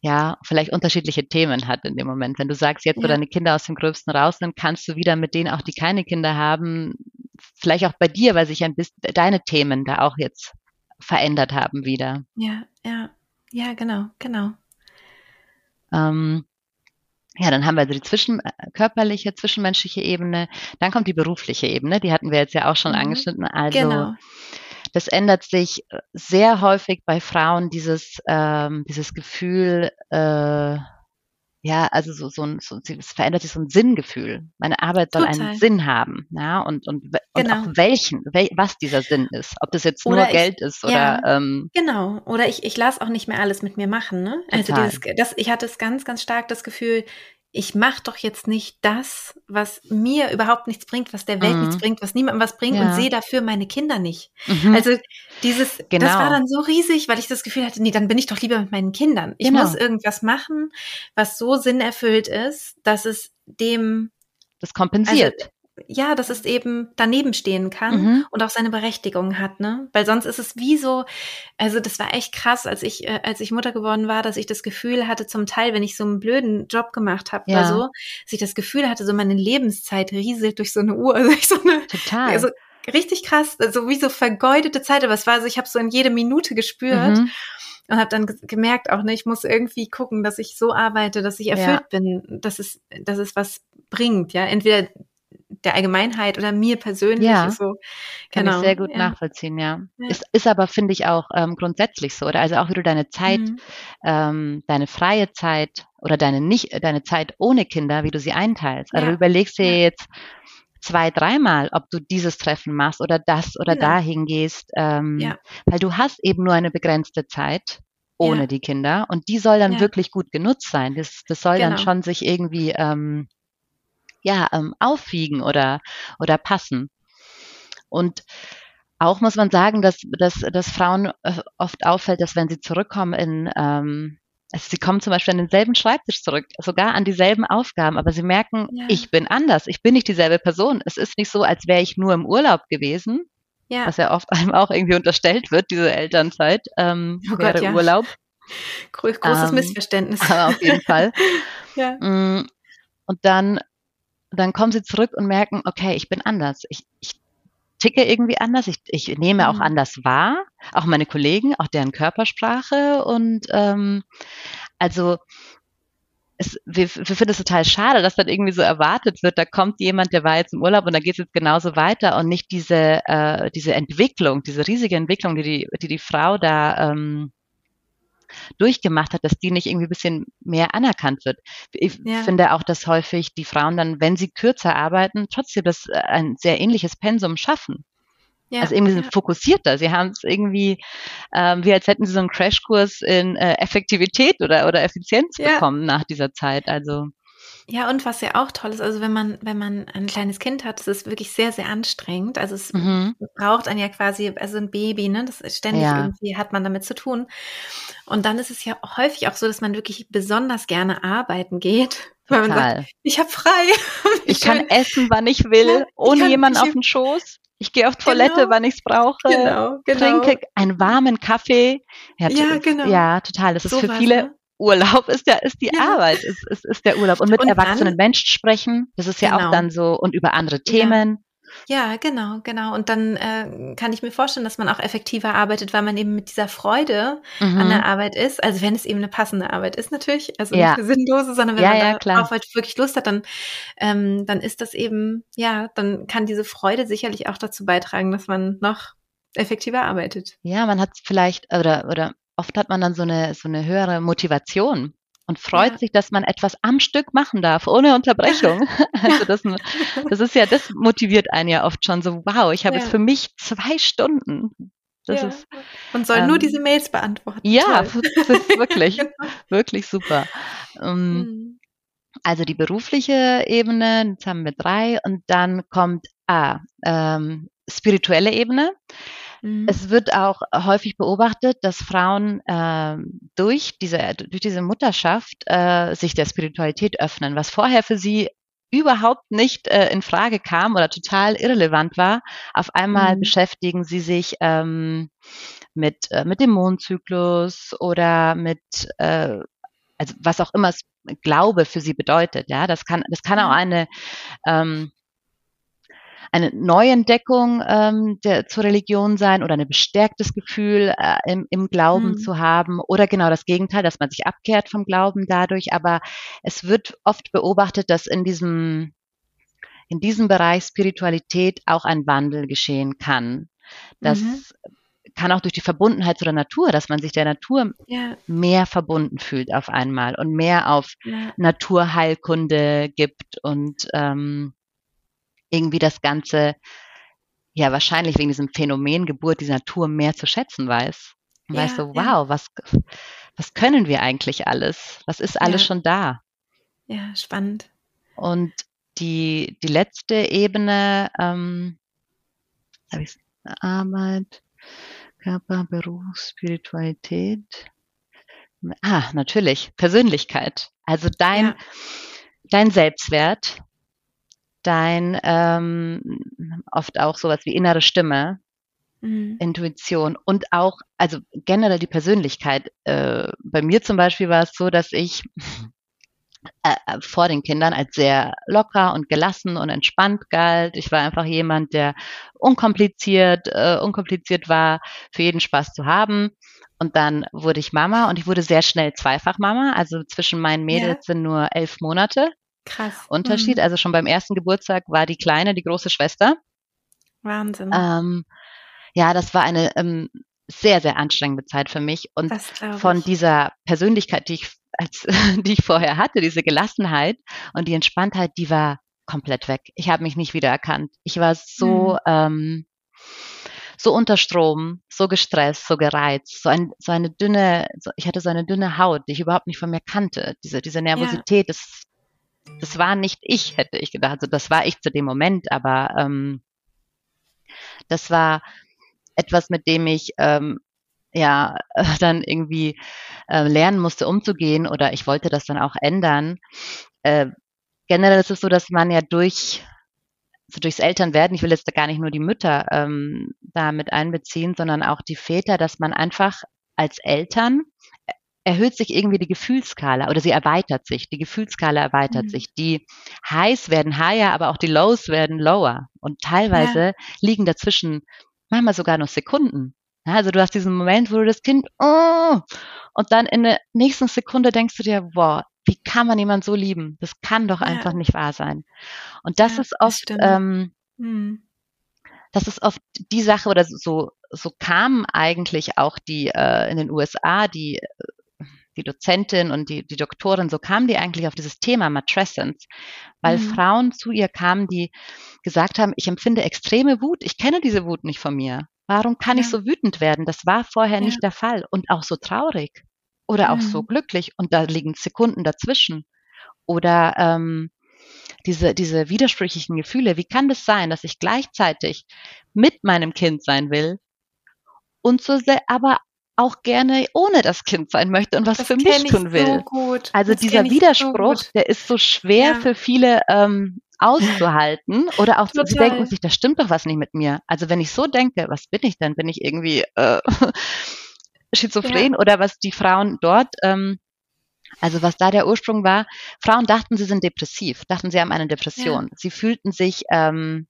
ja, vielleicht unterschiedliche Themen hat in dem Moment. Wenn du sagst, jetzt, wo ja. deine Kinder aus dem Gröbsten rausnehmen, kannst du wieder mit denen auch, die keine Kinder haben, vielleicht auch bei dir, weil sich ein bisschen deine Themen da auch jetzt verändert haben wieder. Ja, ja. Ja, genau, genau. Ähm, ja, dann haben wir also die zwischen, äh, körperliche, zwischenmenschliche Ebene. Dann kommt die berufliche Ebene, die hatten wir jetzt ja auch schon mhm. angeschnitten. Also genau. Das ändert sich äh, sehr häufig bei Frauen, dieses, ähm, dieses Gefühl, äh, ja, also so, so, ein, so es verändert sich so ein Sinngefühl. Meine Arbeit soll Total. einen Sinn haben, ja, und, und, und genau. auch welchen, wel, was dieser Sinn ist. Ob das jetzt oder nur ich, Geld ist oder ja, ähm, Genau, oder ich, ich lasse auch nicht mehr alles mit mir machen, ne? Also dieses, das, ich hatte es ganz, ganz stark das Gefühl, ich mache doch jetzt nicht das, was mir überhaupt nichts bringt, was der Welt mhm. nichts bringt, was niemandem was bringt ja. und sehe dafür meine Kinder nicht. Mhm. Also dieses, genau. das war genau. dann so riesig, weil ich das Gefühl hatte, nee, dann bin ich doch lieber mit meinen Kindern. Ich genau. muss irgendwas machen, was so sinnerfüllt ist, dass es dem das kompensiert. Also, ja, dass es eben daneben stehen kann mhm. und auch seine Berechtigung hat, ne? Weil sonst ist es wie so, also das war echt krass, als ich, äh, als ich Mutter geworden war, dass ich das Gefühl hatte, zum Teil, wenn ich so einen blöden Job gemacht habe ja. oder so, dass ich das Gefühl hatte, so meine Lebenszeit rieselt durch so eine Uhr, also ich so eine, Total. Also richtig krass, so also wie so vergeudete Zeit, aber es war so, ich habe so in jede Minute gespürt. Mhm und habe dann gemerkt auch, ne, ich muss irgendwie gucken, dass ich so arbeite, dass ich erfüllt ja. bin, dass es, dass es was bringt, ja. Entweder der Allgemeinheit oder mir persönlich. Ja, so. Kann genau. ich sehr gut ja. nachvollziehen, ja. ja. Ist, ist aber, finde ich, auch ähm, grundsätzlich so, oder? Also auch wie du deine Zeit, mhm. ähm, deine freie Zeit oder deine nicht, deine Zeit ohne Kinder, wie du sie einteilst. Also du überlegst dir jetzt zwei, dreimal, ob du dieses Treffen machst oder das oder genau. dahin gehst, ähm, ja. weil du hast eben nur eine begrenzte Zeit ohne ja. die Kinder und die soll dann ja. wirklich gut genutzt sein. Das, das soll genau. dann schon sich irgendwie ähm, ja, ähm, aufwiegen oder, oder passen. Und auch muss man sagen, dass, dass, dass Frauen äh, oft auffällt, dass wenn sie zurückkommen in, ähm, also sie kommen zum Beispiel an denselben Schreibtisch zurück, sogar an dieselben Aufgaben, aber sie merken, ja. ich bin anders, ich bin nicht dieselbe Person. Es ist nicht so, als wäre ich nur im Urlaub gewesen, ja. was ja oft einem auch irgendwie unterstellt wird, diese Elternzeit ähm, oh Gott, ja. Urlaub. Großes ähm, Missverständnis. auf jeden Fall. ja. Mm, und dann dann kommen sie zurück und merken, okay, ich bin anders. Ich, ich, ticke irgendwie anders, ich, ich nehme mhm. auch anders wahr, auch meine Kollegen, auch deren Körpersprache und ähm, also es, wir, wir finden es total schade, dass dann irgendwie so erwartet wird, da kommt jemand, der war jetzt im Urlaub und da geht es jetzt genauso weiter und nicht diese, äh, diese Entwicklung, diese riesige Entwicklung, die die, die, die Frau da ähm, durchgemacht hat, dass die nicht irgendwie ein bisschen mehr anerkannt wird. Ich ja. finde auch, dass häufig die Frauen dann, wenn sie kürzer arbeiten, trotzdem das äh, ein sehr ähnliches Pensum schaffen. Ja, also irgendwie sind ja. fokussierter. Sie haben es irgendwie, ähm, wie als hätten sie so einen Crashkurs in äh, Effektivität oder, oder Effizienz ja. bekommen nach dieser Zeit. Also ja, und was ja auch toll ist, also wenn man, wenn man ein kleines Kind hat, das ist wirklich sehr, sehr anstrengend. Also es mhm. braucht einen ja quasi, also ein Baby, ne? Das ist ständig ja. irgendwie hat man damit zu tun. Und dann ist es ja häufig auch so, dass man wirklich besonders gerne arbeiten geht. Weil man sagt, ich habe frei. ich kann essen, wann ich will, ja, ohne jemanden auf den Schoß. Ich gehe auf Toilette, genau, wann ich es brauche. Genau, genau. Trinke einen warmen Kaffee. Ja, ja genau. Ja, total. Das ist so für viele ne? Urlaub ist der ist die ja. Arbeit, ist, ist, ist der Urlaub. Und mit und erwachsenen dann, Menschen sprechen, das ist ja genau. auch dann so, und über andere Themen. Ja, genau, genau. Und dann äh, kann ich mir vorstellen, dass man auch effektiver arbeitet, weil man eben mit dieser Freude mhm. an der Arbeit ist. Also wenn es eben eine passende Arbeit ist natürlich, also ja. nicht eine sinnlose, sondern wenn ja, man ja, darauf halt wirklich Lust hat, dann, ähm, dann ist das eben, ja, dann kann diese Freude sicherlich auch dazu beitragen, dass man noch effektiver arbeitet. Ja, man hat vielleicht oder oder oft hat man dann so eine so eine höhere Motivation und freut ja. sich, dass man etwas am Stück machen darf, ohne Unterbrechung. also das, das ist ja, das motiviert einen ja oft schon so, wow, ich habe ja. jetzt für mich zwei Stunden. Das ja. ist, und soll ähm, nur diese Mails beantworten. Ja, das ist wirklich, genau. wirklich super. Ähm, mhm. Also die berufliche Ebene, jetzt haben wir drei, und dann kommt A, ähm, spirituelle Ebene. Mhm. Es wird auch häufig beobachtet, dass Frauen äh, durch, diese, durch diese Mutterschaft äh, sich der Spiritualität öffnen, was vorher für sie überhaupt nicht äh, in Frage kam oder total irrelevant war. Auf einmal mhm. beschäftigen sie sich ähm, mit, äh, mit dem Mondzyklus oder mit, äh, also was auch immer Glaube für sie bedeutet. Ja, das kann, das kann auch eine ähm, eine Neuentdeckung ähm, der, zur Religion sein oder ein bestärktes Gefühl äh, im, im Glauben mhm. zu haben oder genau das Gegenteil, dass man sich abkehrt vom Glauben dadurch. Aber es wird oft beobachtet, dass in diesem in diesem Bereich Spiritualität auch ein Wandel geschehen kann. Das mhm. kann auch durch die Verbundenheit zu der Natur, dass man sich der Natur ja. mehr verbunden fühlt auf einmal und mehr auf ja. Naturheilkunde gibt und ähm, irgendwie das Ganze, ja, wahrscheinlich wegen diesem Phänomen Geburt die Natur mehr zu schätzen weiß. Und ja, weiß so, wow, ja. was, was können wir eigentlich alles? Was ist alles ja. schon da? Ja, spannend. Und die, die letzte Ebene, ähm, habe ich Arbeit, Körper, Beruf, Spiritualität. Ah, natürlich, Persönlichkeit. Also dein, dein Selbstwert, dein ähm, oft auch sowas wie innere Stimme, mhm. Intuition und auch, also generell die Persönlichkeit. Äh, bei mir zum Beispiel war es so, dass ich äh, äh, vor den Kindern als sehr locker und gelassen und entspannt galt. Ich war einfach jemand, der unkompliziert, äh, unkompliziert war, für jeden Spaß zu haben. Und dann wurde ich Mama und ich wurde sehr schnell zweifach Mama. Also zwischen meinen Mädels ja. sind nur elf Monate. Krass. Unterschied. Mhm. Also schon beim ersten Geburtstag war die Kleine die große Schwester. Wahnsinn. Ähm, ja, das war eine ähm, sehr, sehr anstrengende Zeit für mich. Und von dieser Persönlichkeit, die ich, als, die ich vorher hatte, diese Gelassenheit und die Entspanntheit, die war komplett weg. Ich habe mich nicht wiedererkannt. Ich war so, mhm. ähm, so unter Strom, so gestresst, so gereizt, so, ein, so eine dünne, so, ich hatte so eine dünne Haut, die ich überhaupt nicht von mir kannte. Diese, diese Nervosität, ja. das das war nicht ich, hätte ich gedacht. Also das war ich zu dem Moment, aber ähm, das war etwas, mit dem ich ähm, ja dann irgendwie äh, lernen musste, umzugehen oder ich wollte das dann auch ändern. Äh, generell ist es so, dass man ja durch so durchs Elternwerden, ich will jetzt gar nicht nur die Mütter ähm, da mit einbeziehen, sondern auch die Väter, dass man einfach als Eltern erhöht sich irgendwie die Gefühlskala oder sie erweitert sich, die Gefühlskala erweitert mhm. sich. Die Highs werden higher, aber auch die Lows werden lower. Und teilweise ja. liegen dazwischen manchmal sogar noch Sekunden. Ja, also du hast diesen Moment, wo du das Kind, oh, und dann in der nächsten Sekunde denkst du dir, wow, wie kann man jemanden so lieben? Das kann doch ja. einfach nicht wahr sein. Und das ist oft, ähm, mhm. das ist oft die Sache oder so, so kamen eigentlich auch die äh, in den USA die die Dozentin und die, die Doktorin, so kamen die eigentlich auf dieses Thema Matrescence, weil mhm. Frauen zu ihr kamen, die gesagt haben, ich empfinde extreme Wut, ich kenne diese Wut nicht von mir. Warum kann ja. ich so wütend werden? Das war vorher ja. nicht der Fall und auch so traurig oder auch mhm. so glücklich und da liegen Sekunden dazwischen. Oder ähm, diese, diese widersprüchlichen Gefühle, wie kann das sein, dass ich gleichzeitig mit meinem Kind sein will und so sehr, aber auch gerne ohne das Kind sein möchte und was das für mich tun will. So also das dieser Widerspruch, so der ist so schwer ja. für viele ähm, auszuhalten oder auch Total. sie denken sich, das stimmt doch was nicht mit mir. Also wenn ich so denke, was bin ich denn? Bin ich irgendwie äh, schizophren ja. oder was die Frauen dort ähm, also was da der Ursprung war, Frauen dachten, sie sind depressiv, dachten, sie haben eine Depression. Ja. Sie fühlten sich ähm,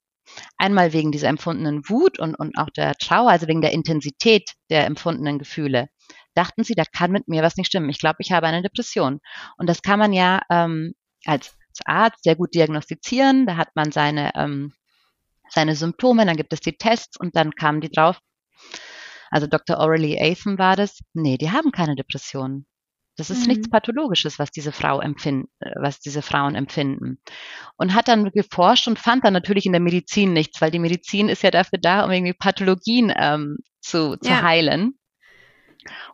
Einmal wegen dieser empfundenen Wut und, und auch der Trauer, also wegen der Intensität der empfundenen Gefühle, dachten sie, da kann mit mir was nicht stimmen. Ich glaube, ich habe eine Depression. Und das kann man ja ähm, als, Arzt sehr gut diagnostizieren. Da hat man seine, ähm, seine Symptome, dann gibt es die Tests und dann kamen die drauf. Also Dr. Aurelie Athan war das. Nee, die haben keine Depression. Das ist mhm. nichts Pathologisches, was diese Frau empfinden, äh, was diese Frauen empfinden. Und hat dann geforscht und fand dann natürlich in der Medizin nichts, weil die Medizin ist ja dafür da, um irgendwie Pathologien ähm, zu, zu ja. heilen.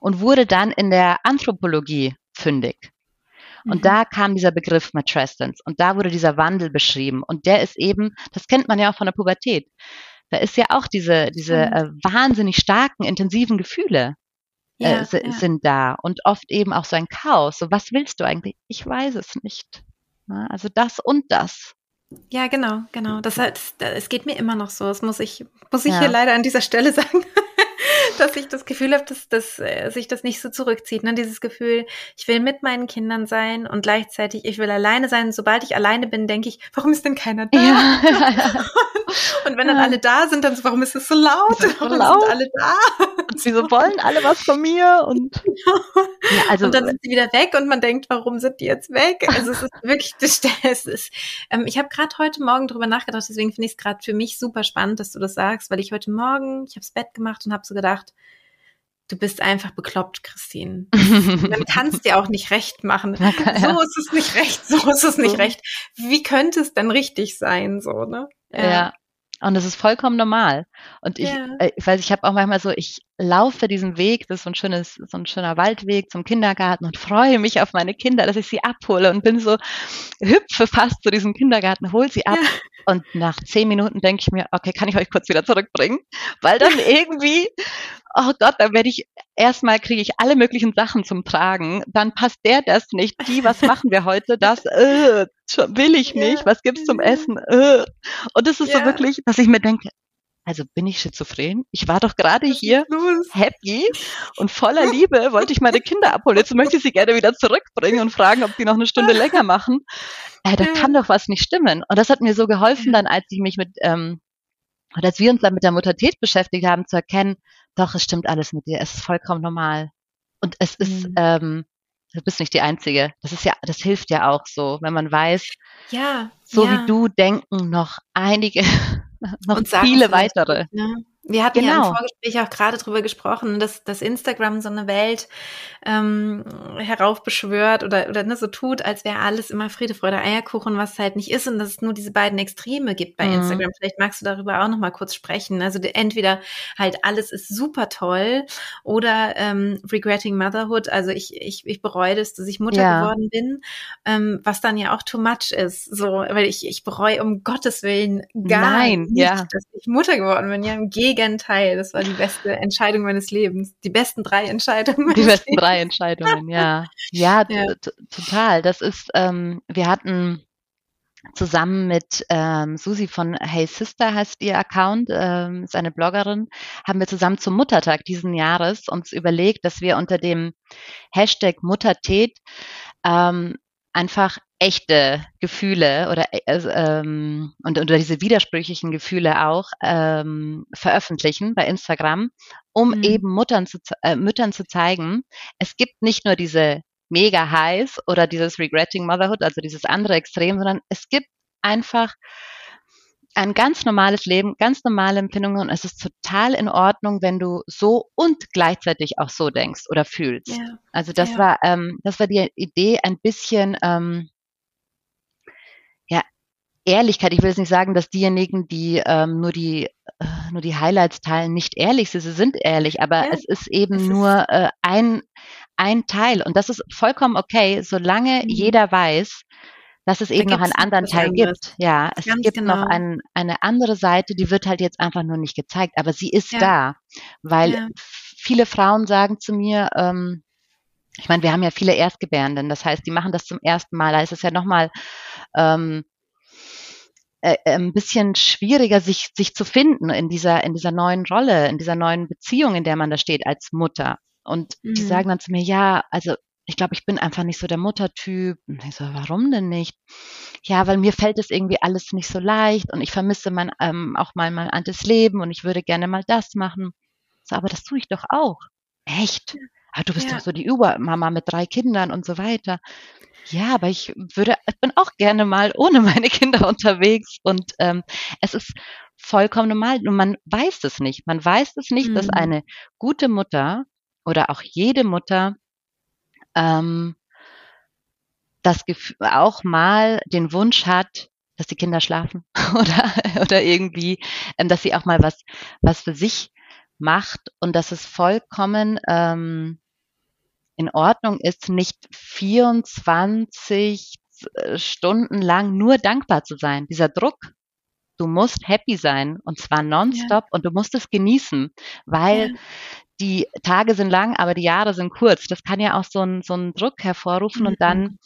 Und wurde dann in der Anthropologie fündig. Und mhm. da kam dieser Begriff Matrescence und da wurde dieser Wandel beschrieben. Und der ist eben, das kennt man ja auch von der Pubertät. Da ist ja auch diese, diese äh, wahnsinnig starken, intensiven Gefühle ja, äh, ja. sind da und oft eben auch so ein Chaos. So, was willst du eigentlich? Ich weiß es nicht. Na, also das und das. Ja, genau, genau. Das heißt, es geht mir immer noch so. Das muss ich, muss ich ja. hier leider an dieser Stelle sagen. Dass ich das Gefühl habe, dass, dass äh, sich das nicht so zurückzieht. Ne? Dieses Gefühl, ich will mit meinen Kindern sein und gleichzeitig ich will alleine sein. sobald ich alleine bin, denke ich, warum ist denn keiner da? Ja. und, und, wenn dann alle da sind, dann so, warum ist es so laut? So warum laut? sind alle da? Und wieso wollen alle was von mir? Und, ja, also, und dann sind sie wieder weg und man denkt, warum sind die jetzt weg? Also es ist wirklich, es ist, ähm, ich habe gerade heute Morgen drüber nachgedacht, deswegen finde ich es gerade für mich super spannend, dass du das sagst, weil ich heute Morgen, ich habe das Bett gemacht und habe so gedacht, du bist einfach bekloppt, Christine. Man kann es dir auch nicht recht machen. So ist es nicht recht, so ist es nicht recht. Wie könnte es denn richtig sein, so, ne? Ja. ja. Und das ist vollkommen normal. Und ich, ja. äh, ich weiß, ich habe auch manchmal so, ich laufe diesen Weg, das ist so ein schönes, so ein schöner Waldweg zum Kindergarten und freue mich auf meine Kinder, dass ich sie abhole und bin so, hüpfe fast zu diesem Kindergarten, hol sie ab. Ja. Und nach zehn Minuten denke ich mir, okay, kann ich euch kurz wieder zurückbringen? Weil dann irgendwie oh Gott, da werde ich erstmal kriege ich alle möglichen Sachen zum Tragen, dann passt der das nicht, die, was machen wir heute, das äh, will ich nicht, ja. was gibt's zum Essen? Äh. Und es ist ja. so wirklich, dass ich mir denke, also bin ich schizophren? Ich war doch gerade hier happy und voller Liebe, wollte ich meine Kinder abholen. Jetzt möchte ich sie gerne wieder zurückbringen und fragen, ob die noch eine Stunde länger machen. Äh, da kann doch was nicht stimmen. Und das hat mir so geholfen, dann als ich mich mit ähm, als wir uns dann mit der Muttertät beschäftigt haben, zu erkennen, doch, es stimmt alles mit dir, es ist vollkommen normal. Und es ist, mhm. ähm, du bist nicht die Einzige. Das ist ja, das hilft ja auch so, wenn man weiß, ja, so ja. wie du denken noch einige, noch viele weitere. Ne? Wir hatten genau. ja im genau. Vorgespräch auch gerade drüber gesprochen, dass, dass Instagram so eine Welt ähm, heraufbeschwört oder, oder ne, so tut, als wäre alles immer Friede, Freude, Eierkuchen, was es halt nicht ist und dass es nur diese beiden Extreme gibt bei mhm. Instagram. Vielleicht magst du darüber auch noch mal kurz sprechen. Also entweder halt alles ist super toll oder ähm, regretting motherhood, also ich, ich, ich bereue das, dass ich Mutter ja. geworden bin, ähm, was dann ja auch too much ist. So, weil ich, ich bereue um Gottes Willen gar Nein, nicht, ja. dass ich Mutter geworden bin. Ja, im Gegenteil. Das war die beste Entscheidung meines Lebens. Die besten drei Entscheidungen. Die besten Lebens. drei Entscheidungen, ja. Ja, ja. total. Das ist, ähm, wir hatten zusammen mit ähm, Susi von Hey Sister heißt ihr Account, ähm, ist eine Bloggerin, haben wir zusammen zum Muttertag diesen Jahres uns überlegt, dass wir unter dem Hashtag Muttertät ähm, einfach echte Gefühle oder äh, ähm, und unter diese widersprüchlichen Gefühle auch ähm, veröffentlichen bei Instagram, um mhm. eben Muttern zu, äh, Müttern zu zeigen, es gibt nicht nur diese mega heiß oder dieses Regretting Motherhood, also dieses andere Extrem, sondern es gibt einfach ein ganz normales Leben, ganz normale Empfindungen und es ist total in Ordnung, wenn du so und gleichzeitig auch so denkst oder fühlst. Ja. Also das ja. war, ähm, das war die Idee, ein bisschen ähm, ja Ehrlichkeit. Ich will jetzt nicht sagen, dass diejenigen, die ähm, nur die äh, nur die Highlights teilen, nicht ehrlich sind. Sie sind ehrlich, aber ja. es ist eben es nur äh, ein ein Teil und das ist vollkommen okay, solange mhm. jeder weiß, dass es eben noch einen anderen Teil anderes. gibt. Ja, es Ganz gibt genau. noch ein, eine andere Seite, die wird halt jetzt einfach nur nicht gezeigt, aber sie ist ja. da, weil ja. viele Frauen sagen zu mir, ähm, ich meine, wir haben ja viele Erstgebärenden, das heißt, die machen das zum ersten Mal, da ist es ja nochmal ähm, äh, ein bisschen schwieriger, sich, sich zu finden in dieser, in dieser neuen Rolle, in dieser neuen Beziehung, in der man da steht als Mutter. Und mhm. die sagen dann zu mir, ja, also ich glaube, ich bin einfach nicht so der Muttertyp. Und ich so, warum denn nicht? Ja, weil mir fällt es irgendwie alles nicht so leicht und ich vermisse mein, ähm, auch mal mein altes Leben und ich würde gerne mal das machen. So, aber das tue ich doch auch. Echt? Ah, du bist ja. doch so die Übermama mit drei Kindern und so weiter. Ja, aber ich würde, ich bin auch gerne mal ohne meine Kinder unterwegs und ähm, es ist vollkommen normal und man weiß es nicht. Man weiß es nicht, mhm. dass eine gute Mutter oder auch jede Mutter ähm, das Gefühl, auch mal den Wunsch hat, dass die Kinder schlafen oder, oder irgendwie, ähm, dass sie auch mal was, was für sich macht und dass es vollkommen ähm, in Ordnung ist, nicht 24 äh, Stunden lang nur dankbar zu sein. Dieser Druck, du musst happy sein und zwar nonstop ja. und du musst es genießen, weil ja die Tage sind lang, aber die Jahre sind kurz. Das kann ja auch so einen so Druck hervorrufen mhm. und dann mhm.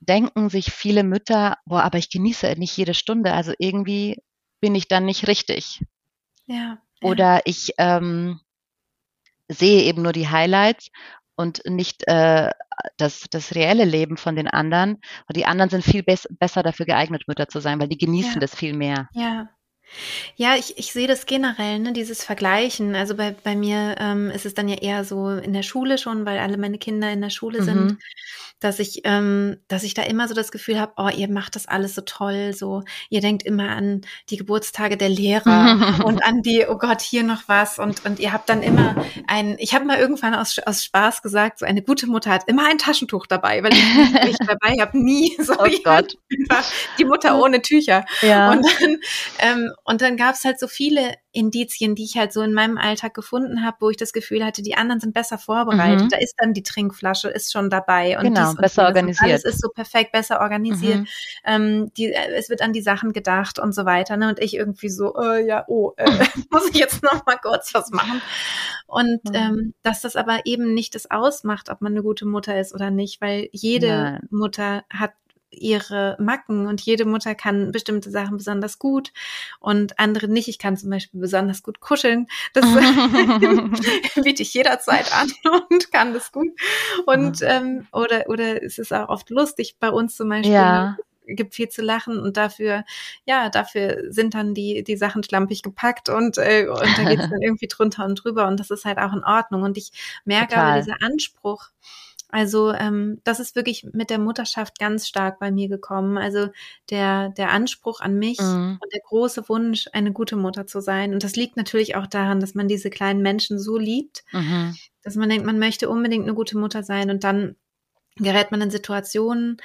denken sich viele Mütter, boah, aber ich genieße nicht jede Stunde, also irgendwie bin ich dann nicht richtig. Ja. Oder ich ähm, sehe eben nur die Highlights und nicht äh, das, das reelle Leben von den anderen. Und die anderen sind viel bes besser dafür geeignet, Mütter zu sein, weil die genießen ja. das viel mehr. Ja, ja, ich, ich sehe das generell, ne, dieses Vergleichen. Also bei, bei mir ähm, ist es dann ja eher so in der Schule schon, weil alle meine Kinder in der Schule mhm. sind dass ich, ähm, dass ich da immer so das Gefühl habe, oh, ihr macht das alles so toll, so, ihr denkt immer an die Geburtstage der Lehrer und an die, oh Gott, hier noch was und, und ihr habt dann immer ein, ich habe mal irgendwann aus, aus Spaß gesagt, so eine gute Mutter hat immer ein Taschentuch dabei, weil ich, ich dabei habe nie so oh Gott. die Mutter ohne Tücher. Ja. Und dann, ähm, und dann gab es halt so viele Indizien, die ich halt so in meinem Alltag gefunden habe, wo ich das Gefühl hatte, die anderen sind besser vorbereitet. Mhm. Da ist dann die Trinkflasche, ist schon dabei. Und genau, dies besser organisiert. Alles ist so perfekt, besser organisiert. Mhm. Ähm, die, äh, es wird an die Sachen gedacht und so weiter. Ne? Und ich irgendwie so, äh, ja, oh, äh, muss ich jetzt noch mal kurz was machen. Und mhm. ähm, dass das aber eben nicht das ausmacht, ob man eine gute Mutter ist oder nicht, weil jede Nein. Mutter hat ihre Macken und jede Mutter kann bestimmte Sachen besonders gut und andere nicht. Ich kann zum Beispiel besonders gut kuscheln. Das biete ich jederzeit an und kann das gut. Und ähm, oder oder es ist auch oft lustig bei uns zum Beispiel. Ja gibt viel zu lachen und dafür, ja, dafür sind dann die, die Sachen schlampig gepackt und, äh, und da geht's dann irgendwie drunter und drüber und das ist halt auch in Ordnung. Und ich merke Total. aber dieser Anspruch, also ähm, das ist wirklich mit der Mutterschaft ganz stark bei mir gekommen. Also der, der Anspruch an mich mhm. und der große Wunsch, eine gute Mutter zu sein. Und das liegt natürlich auch daran, dass man diese kleinen Menschen so liebt, mhm. dass man denkt, man möchte unbedingt eine gute Mutter sein. Und dann gerät man in Situationen,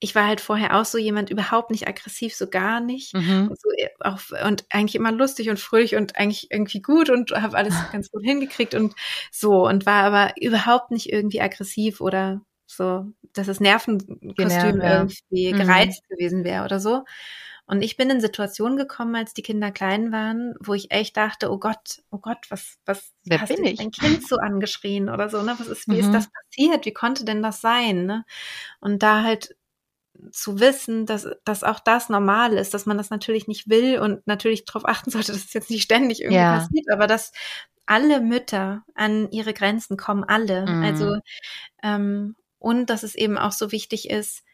ich war halt vorher auch so jemand überhaupt nicht aggressiv, so gar nicht. Mhm. Und, so, äh, auch, und eigentlich immer lustig und fröhlich und eigentlich irgendwie gut und habe alles ganz gut hingekriegt und so und war aber überhaupt nicht irgendwie aggressiv oder so, dass das Nervenkostüm genau, ja. irgendwie mhm. gereizt gewesen wäre oder so. Und ich bin in Situationen gekommen, als die Kinder klein waren, wo ich echt dachte, oh Gott, oh Gott, was, was Wer hast bin du ich? dein Kind so angeschrien oder so, ne? Was ist, wie mhm. ist das passiert? Wie konnte denn das sein? Ne? Und da halt zu wissen, dass, dass auch das normal ist, dass man das natürlich nicht will und natürlich darauf achten sollte, dass es jetzt nicht ständig irgendwie ja. passiert, aber dass alle Mütter an ihre Grenzen kommen, alle. Mhm. Also ähm, und dass es eben auch so wichtig ist,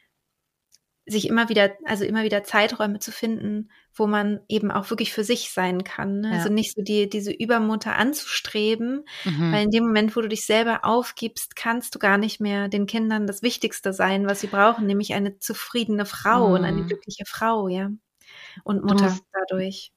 sich immer wieder, also immer wieder Zeiträume zu finden, wo man eben auch wirklich für sich sein kann. Ne? Ja. Also nicht so die, diese Übermutter anzustreben, mhm. weil in dem Moment, wo du dich selber aufgibst, kannst du gar nicht mehr den Kindern das Wichtigste sein, was sie brauchen, nämlich eine zufriedene Frau mhm. und eine mhm. glückliche Frau, ja. Und Mutter musst, dadurch.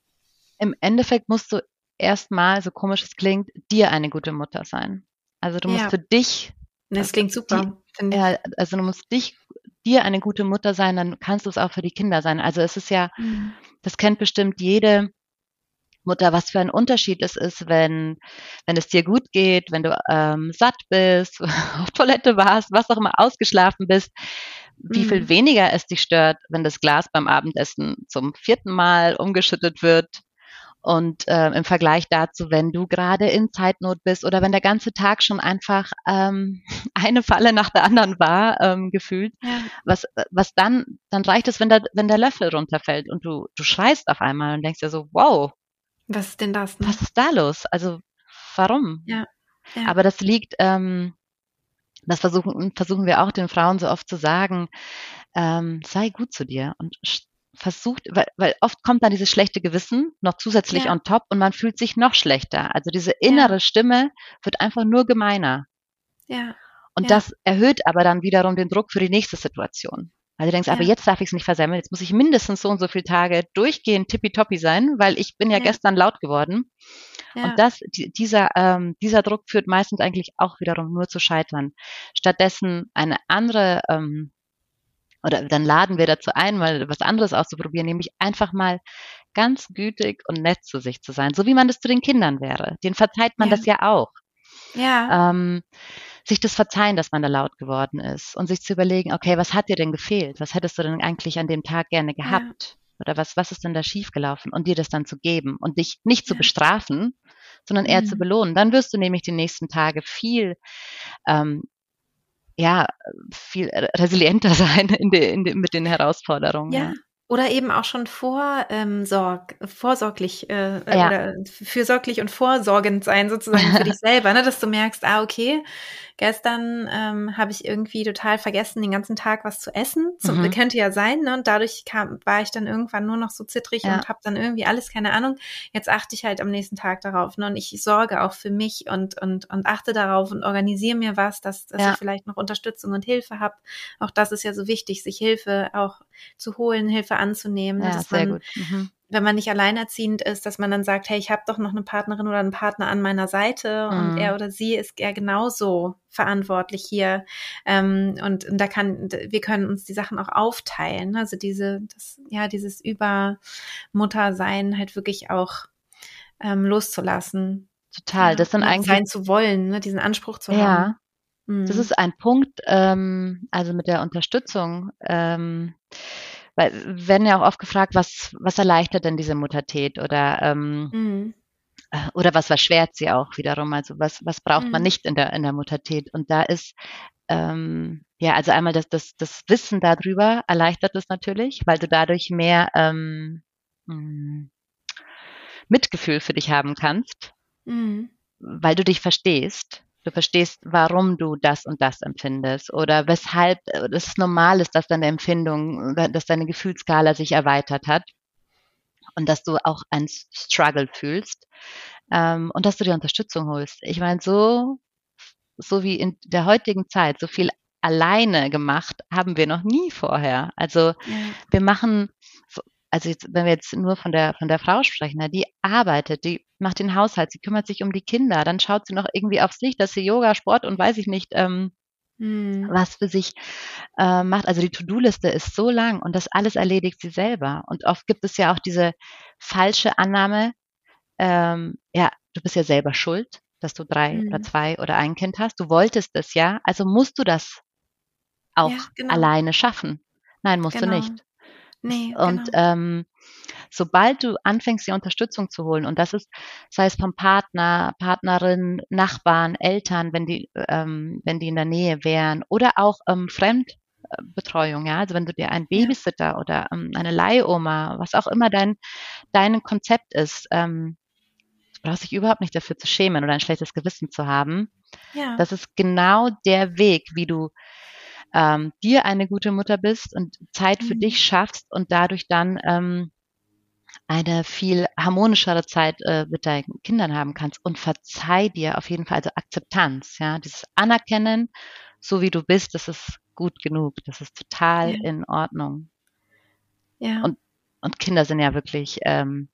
Im Endeffekt musst du erstmal, so komisch es klingt, dir eine gute Mutter sein. Also du musst ja. für dich. Das also klingt super. Die, ja, also du musst dich dir eine gute Mutter sein, dann kannst du es auch für die Kinder sein. Also es ist ja, mhm. das kennt bestimmt jede Mutter, was für ein Unterschied es ist, wenn, wenn es dir gut geht, wenn du ähm, satt bist, auf Toilette warst, was auch immer ausgeschlafen bist, wie viel mhm. weniger es dich stört, wenn das Glas beim Abendessen zum vierten Mal umgeschüttet wird und äh, im Vergleich dazu, wenn du gerade in Zeitnot bist oder wenn der ganze Tag schon einfach ähm, eine Falle nach der anderen war, ähm, gefühlt, ja. was, was dann, dann reicht es, wenn der, wenn der Löffel runterfällt und du, du schreist auf einmal und denkst dir so, wow. Was ist denn das? Ne? Was ist da los? Also, warum? Ja. ja. Aber das liegt, ähm, das versuchen, versuchen wir auch den Frauen so oft zu sagen, ähm, sei gut zu dir und versucht, weil, weil oft kommt dann dieses schlechte Gewissen noch zusätzlich ja. on top und man fühlt sich noch schlechter. Also diese innere ja. Stimme wird einfach nur gemeiner. Ja. Und ja. das erhöht aber dann wiederum den Druck für die nächste Situation. Weil du denkst, aber jetzt darf ich es nicht versemmeln, jetzt muss ich mindestens so und so viele Tage durchgehend tippitoppi sein, weil ich bin ja, gestern laut geworden. Und das, die, dieser, ähm, dieser Druck führt meistens eigentlich auch wiederum nur zu Scheitern. Stattdessen eine andere ähm, oder dann laden wir dazu ein, mal was anderes auszuprobieren, nämlich einfach mal ganz gütig und nett zu sich zu sein, so wie man das zu den Kindern wäre. Den verzeiht man ja. das ja auch. Ja. Ähm, sich das verzeihen, dass man da laut geworden ist und sich zu überlegen, okay, was hat dir denn gefehlt? Was hättest du denn eigentlich an dem Tag gerne gehabt? Ja. Oder was, was ist denn da schiefgelaufen? Und dir das dann zu geben und dich nicht zu bestrafen, sondern eher mhm. zu belohnen. Dann wirst du nämlich die nächsten Tage viel ähm, ja, viel resilienter sein in de, in de, mit den Herausforderungen. Ja. Oder eben auch schon vor, ähm, sorg, vorsorglich äh, ja. oder fürsorglich und vorsorgend sein sozusagen für dich selber, ne? dass du merkst, ah, okay, Gestern ähm, habe ich irgendwie total vergessen, den ganzen Tag was zu essen. Zum, mhm. Könnte ja sein, ne? Und dadurch kam, war ich dann irgendwann nur noch so zittrig ja. und habe dann irgendwie alles, keine Ahnung. Jetzt achte ich halt am nächsten Tag darauf. Ne? Und ich sorge auch für mich und, und, und achte darauf und organisiere mir was, dass, dass ja. ich vielleicht noch Unterstützung und Hilfe habe. Auch das ist ja so wichtig, sich Hilfe auch zu holen, Hilfe anzunehmen. Ja, sehr man, gut. Mhm wenn man nicht alleinerziehend ist, dass man dann sagt, hey, ich habe doch noch eine Partnerin oder einen Partner an meiner Seite mhm. und er oder sie ist ja genauso verantwortlich hier ähm, und, und da kann wir können uns die Sachen auch aufteilen, also diese das ja dieses Übermuttersein halt wirklich auch ähm, loszulassen. Total, das sind eigentlich sein zu wollen, ne, diesen Anspruch zu ja. haben. Mhm. Das ist ein Punkt, ähm, also mit der Unterstützung. Ähm, weil werden ja auch oft gefragt, was, was erleichtert denn diese Muttertät oder ähm, mhm. Äh, oder was verschwert sie auch wiederum? Also was, was braucht mhm. man nicht in der, in der Muttertät? Und da ist ähm, ja, also einmal das, das, das Wissen darüber erleichtert es natürlich, weil du dadurch mehr ähm, hm, Mitgefühl für dich haben kannst, mhm. weil du dich verstehst. Du verstehst, warum du das und das empfindest oder weshalb es normal ist, dass deine Empfindung, dass deine Gefühlsskala sich erweitert hat und dass du auch ein Struggle fühlst ähm, und dass du dir Unterstützung holst. Ich meine, so, so wie in der heutigen Zeit, so viel alleine gemacht haben wir noch nie vorher. Also ja. wir machen also jetzt, wenn wir jetzt nur von der, von der Frau sprechen, ne, die arbeitet, die macht den Haushalt, sie kümmert sich um die Kinder, dann schaut sie noch irgendwie aufs Licht, dass sie Yoga, Sport und weiß ich nicht, ähm, hm. was für sich äh, macht. Also die To-Do-Liste ist so lang und das alles erledigt sie selber. Und oft gibt es ja auch diese falsche Annahme, ähm, ja, du bist ja selber schuld, dass du drei hm. oder zwei oder ein Kind hast. Du wolltest es ja, also musst du das auch ja, genau. alleine schaffen. Nein, musst genau. du nicht. Nee, und genau. ähm, sobald du anfängst, die Unterstützung zu holen, und das ist, sei es vom Partner, Partnerin, Nachbarn, Eltern, wenn die, ähm, wenn die in der Nähe wären, oder auch ähm, fremd Betreuung, ja. Also wenn du dir einen Babysitter oder ähm, eine Leihoma, was auch immer dein, dein Konzept ist, ähm, du brauchst dich überhaupt nicht dafür zu schämen oder ein schlechtes Gewissen zu haben. Ja. Das ist genau der Weg, wie du ähm, dir eine gute Mutter bist und Zeit für mhm. dich schaffst und dadurch dann ähm, eine viel harmonischere Zeit äh, mit deinen Kindern haben kannst und verzeih dir auf jeden Fall, also Akzeptanz, ja, dieses Anerkennen, so wie du bist, das ist gut genug, das ist total ja. in Ordnung. Ja. Und, und Kinder sind ja wirklich, ähm,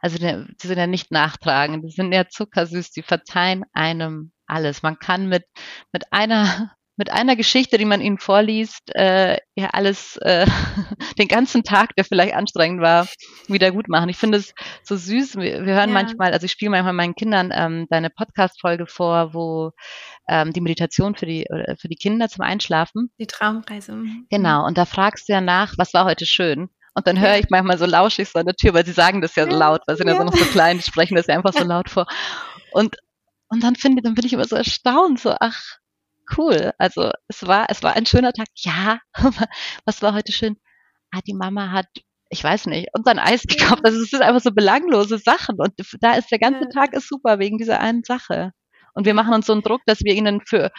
also die, die sind ja nicht nachtragend, die sind ja zuckersüß, die verzeihen einem alles. Man kann mit, mit einer mit einer Geschichte, die man ihnen vorliest, äh, ja alles, äh, den ganzen Tag, der vielleicht anstrengend war, wieder gut machen. Ich finde es so süß. Wir, wir hören ja. manchmal, also ich spiele manchmal meinen Kindern ähm, deine Podcast-Folge vor, wo ähm, die Meditation für die, äh, für die Kinder zum Einschlafen. Die Traumreise. Mhm. Genau. Und da fragst du ja nach, was war heute schön? Und dann höre ich manchmal so lauschig so an der Tür, weil sie sagen das ja so laut, weil sie sind ja, ja so noch so klein, die sprechen das ja einfach so laut vor. Und, und dann finde, dann bin ich immer so erstaunt, so, ach, cool. Also es war, es war ein schöner Tag. Ja, was war heute schön? Ah, die Mama hat, ich weiß nicht, uns ein Eis gekauft. Also es sind einfach so belanglose Sachen. Und da ist der ganze Tag ist super wegen dieser einen Sache. Und wir machen uns so einen Druck, dass wir ihnen für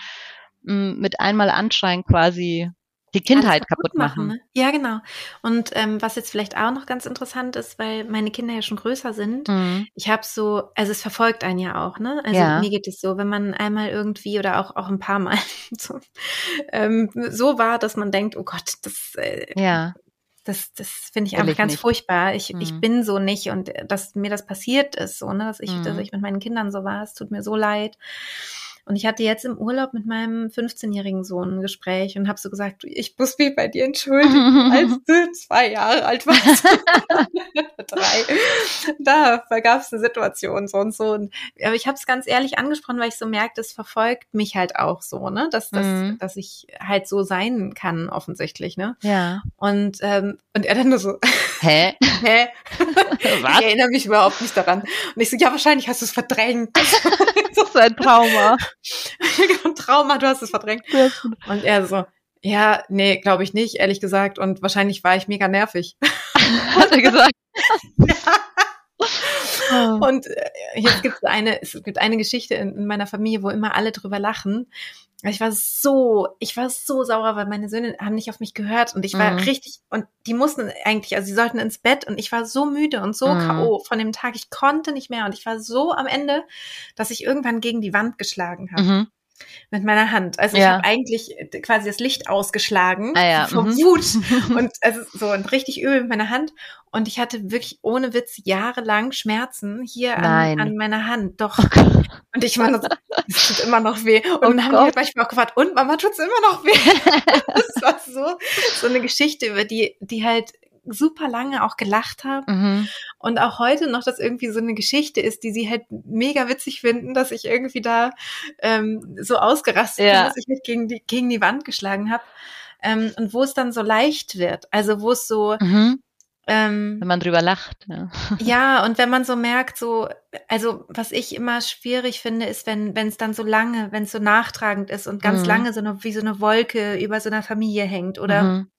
mit einmal anschreien quasi die Kindheit kaputt machen. machen. Ne? Ja, genau. Und ähm, was jetzt vielleicht auch noch ganz interessant ist, weil meine Kinder ja schon größer sind, mhm. ich habe so, also es verfolgt einen ja auch, ne? Also ja. mir geht es so, wenn man einmal irgendwie oder auch auch ein paar Mal so, ähm, so war, dass man denkt, oh Gott, das äh, ja. Das, das finde ich Will einfach ich ganz nicht. furchtbar. Ich, mhm. ich bin so nicht und äh, dass mir das passiert ist, so, ne, dass ich, mhm. dass ich mit meinen Kindern so war, es tut mir so leid. Und ich hatte jetzt im Urlaub mit meinem 15-jährigen Sohn ein Gespräch und habe so gesagt, ich muss mich bei dir entschuldigen, als du zwei Jahre alt warst. Drei. Da gab es eine Situation so und so. Und, aber ich habe es ganz ehrlich angesprochen, weil ich so merke, das verfolgt mich halt auch so, ne? Dass, dass, mhm. dass ich halt so sein kann, offensichtlich, ne? Ja. Und, ähm, und er dann nur so, Hä? Hä? Was? Ich erinnere mich überhaupt nicht daran. Und ich so, ja, wahrscheinlich hast du es verdrängt. das ist ein Trauma. Trauma, du hast es verdrängt. Und er so, ja, nee, glaube ich nicht, ehrlich gesagt. Und wahrscheinlich war ich mega nervig. Hat er gesagt. ja. Und äh, jetzt gibt es eine, es gibt eine Geschichte in, in meiner Familie, wo immer alle drüber lachen. Ich war so, ich war so sauer, weil meine Söhne haben nicht auf mich gehört und ich war mhm. richtig, und die mussten eigentlich, also sie sollten ins Bett und ich war so müde und so mhm. K.O. von dem Tag. Ich konnte nicht mehr und ich war so am Ende, dass ich irgendwann gegen die Wand geschlagen habe. Mhm mit meiner Hand. Also ja. ich habe eigentlich äh, quasi das Licht ausgeschlagen ah, ja. vom mhm. Wut und also so und richtig übel mit meiner Hand und ich hatte wirklich ohne Witz jahrelang Schmerzen hier an, an, meiner Hand. Doch. Oh und ich meine, es tut immer noch weh. Und oh dann haben Gott. die halt manchmal auch gefragt, und Mama tut's immer noch weh. das war so so eine Geschichte über die die halt super lange auch gelacht haben mhm. und auch heute noch das irgendwie so eine Geschichte ist, die sie halt mega witzig finden, dass ich irgendwie da ähm, so ausgerastet ja. bin, dass ich mich gegen die, gegen die Wand geschlagen habe. Ähm, und wo es dann so leicht wird, also wo es so mhm. Ähm, wenn man drüber lacht. Ja. ja, und wenn man so merkt, so, also was ich immer schwierig finde, ist, wenn wenn es dann so lange, wenn es so nachtragend ist und ganz mhm. lange so eine, wie so eine Wolke über so einer Familie hängt oder mhm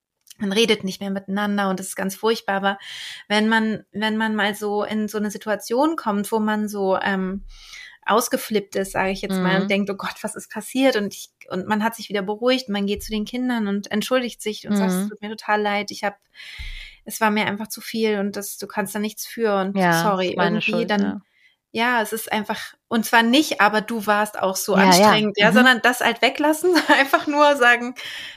man redet nicht mehr miteinander und das ist ganz furchtbar. Aber wenn man, wenn man mal so in so eine Situation kommt, wo man so ähm, ausgeflippt ist, sage ich jetzt mhm. mal, und mhm. denkt, oh Gott, was ist passiert? Und ich, und man hat sich wieder beruhigt, man geht zu den Kindern und entschuldigt sich und mhm. sagt, es tut mir total leid, ich habe, es war mir einfach zu viel und das, du kannst da nichts für und ja, sorry, irgendwie, Schuld, dann ja ja, es ist einfach, und zwar nicht, aber du warst auch so ja, anstrengend, ja, ja mhm. sondern das halt weglassen, einfach nur sagen,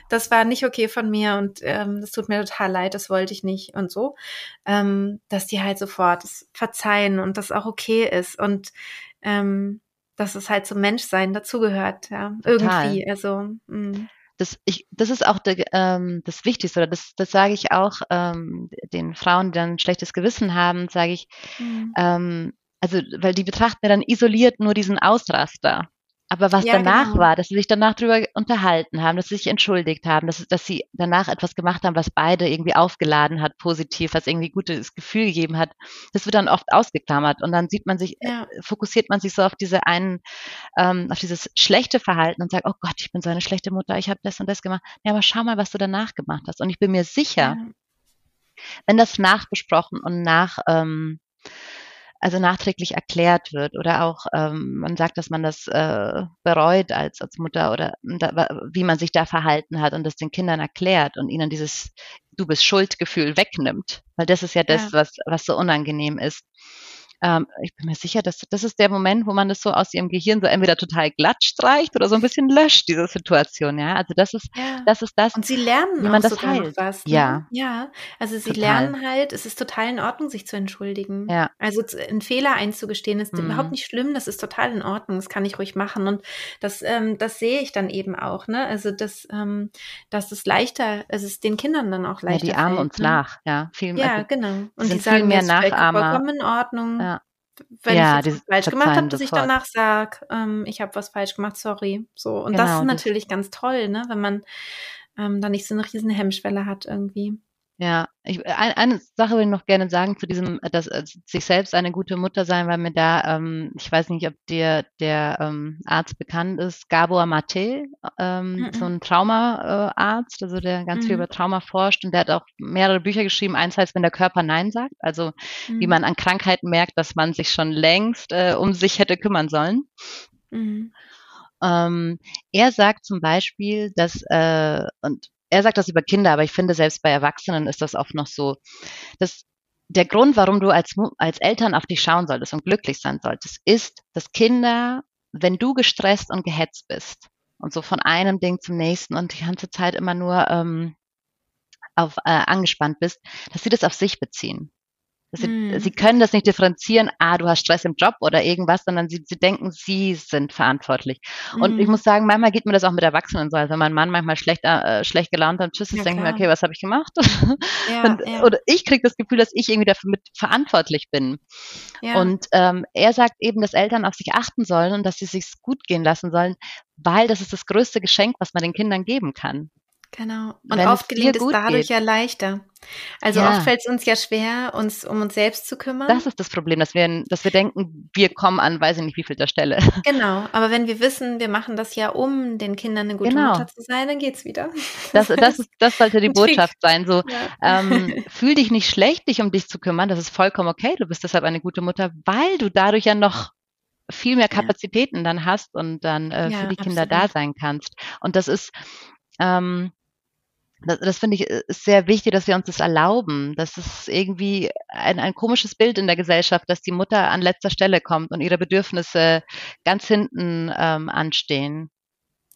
das war nicht okay von mir und ähm, das tut mir total leid, das wollte ich nicht und so, ähm, dass die halt sofort verzeihen und das auch okay ist und ähm, dass es halt zum Menschsein dazugehört, ja, total. irgendwie, also. Mh. Das, ich, das ist auch der, ähm, das Wichtigste, oder das, das sage ich auch ähm, den Frauen, die dann ein schlechtes Gewissen haben, sage ich, mhm. ähm, also weil die betrachten ja dann isoliert nur diesen Ausraster. Aber was Ja, danach genau. war, dass sie sich danach drüber unterhalten haben, dass sie sich entschuldigt haben, dass, dass sie danach etwas gemacht haben, was beide irgendwie aufgeladen hat, positiv, was irgendwie gutes Gefühl gegeben hat, das wird dann oft ausgeklammert und dann sieht man sich, Ja. äh, fokussiert man sich so auf diese einen, ähm, auf dieses schlechte Verhalten und sagt, oh Gott, ich bin so eine schlechte Mutter, ich habe das und das gemacht. Ja, aber schau mal, was du danach gemacht hast. Und ich bin mir sicher, Ja. wenn das nachbesprochen und nach, ähm, also nachträglich erklärt wird oder auch ähm, man sagt, dass man das äh, bereut als, als Mutter oder da, wie man sich da verhalten hat und das den Kindern erklärt und ihnen dieses Du bist Schuldgefühl wegnimmt, weil das ist ja das, Ja. was, was so unangenehm ist. Ähm, ich bin mir sicher, dass das ist der Moment, wo man das so aus ihrem Gehirn so entweder total glatt streicht oder so ein bisschen löscht, diese Situation, ja. Also das ist, Ja. das ist das, Und sie lernen wie auch man das heilt. was. Ne? Ja. Ja. Also sie Total. lernen halt, es ist total in Ordnung, sich zu entschuldigen. Ja. Also einen Fehler einzugestehen ist Mhm. überhaupt nicht schlimm, das ist total in Ordnung, das kann ich ruhig machen. Und das, ähm, das sehe ich dann eben auch, ne? Also das, ähm, dass es leichter, es den Kindern dann auch Ja, leichter die ahmen uns ne? nach, ja. Viel, Ja, also, genau. Und die sagen mehr Nachahmer. vollkommen in Ordnung. Ja. Wenn Ja, ich was falsch gemacht habe, dass ich danach sage, ähm, ich habe was falsch gemacht, sorry. So. Und das Genau, ist das- natürlich ganz toll, ne? Wenn man ähm, da nicht so eine riesen Hemmschwelle hat irgendwie. Ja, ich, ein, eine Sache will ich noch gerne sagen zu diesem, dass äh, sich selbst eine gute Mutter sein, weil mir da, ähm, ich weiß nicht, ob dir der ähm, Arzt bekannt ist, Gabor Mate, ähm, Mhm. so ein Traumaarzt, äh, also der ganz viel Mhm. über Trauma forscht und der hat auch mehrere Bücher geschrieben. Eins heißt, wenn der Körper Nein sagt, also wie Mhm. man an Krankheiten merkt, dass man sich schon längst äh, um sich hätte kümmern sollen. Mhm. Ähm, er sagt zum Beispiel, dass, äh, und er sagt das über Kinder, aber ich finde, selbst bei Erwachsenen ist das oft noch so, dass der Grund, warum du als, als Eltern auf dich schauen solltest und glücklich sein solltest, ist, dass Kinder, wenn du gestresst und gehetzt bist und so von einem Ding zum nächsten und die ganze Zeit immer nur ähm, auf, äh, angespannt bist, dass sie das auf sich beziehen. Sie, Mhm. sie können das nicht differenzieren, ah, du hast Stress im Job oder irgendwas, sondern sie, sie denken, sie sind verantwortlich. Und ich Mhm. muss sagen, manchmal geht mir das auch mit Erwachsenen so. Also wenn mein Mann manchmal schlecht, äh, schlecht gelaunt am Tisch ist, Ja, denke ich mir, okay, was habe ich gemacht? Ja, Und, ja, Oder ich kriege das Gefühl, dass ich irgendwie dafür mit verantwortlich bin. ja. Und ähm, er sagt eben, dass Eltern auf sich achten sollen und dass sie sich gut gehen lassen sollen, weil das ist das größte Geschenk, was man den Kindern geben kann. Genau. Und Wenn es oft gelingt es dadurch geht. ja leichter. Also Ja. oft fällt es uns ja schwer, uns um uns selbst zu kümmern. Das ist das Problem, dass wir, dass wir denken, wir kommen an, weiß ich nicht, wie viel der Stelle. genau. Aber wenn wir wissen, wir machen das ja, um den Kindern eine gute Genau. Mutter zu sein, dann geht's wieder. Das, das, ist, das sollte die. Botschaft sein. So, Ja. ähm, fühl dich nicht schlecht, dich um dich zu kümmern. Das ist vollkommen okay. Du bist deshalb eine gute Mutter, weil du dadurch ja noch viel mehr Ja. Kapazitäten dann hast und dann äh, Ja, für die Kinder da sein kannst. Und das ist, ähm, das, das finde ich äh, ist sehr wichtig, dass wir uns das erlauben. Das ist irgendwie ein, ein komisches Bild in der Gesellschaft, dass die Mutter an letzter Stelle kommt und ihre Bedürfnisse ganz hinten ähm, anstehen.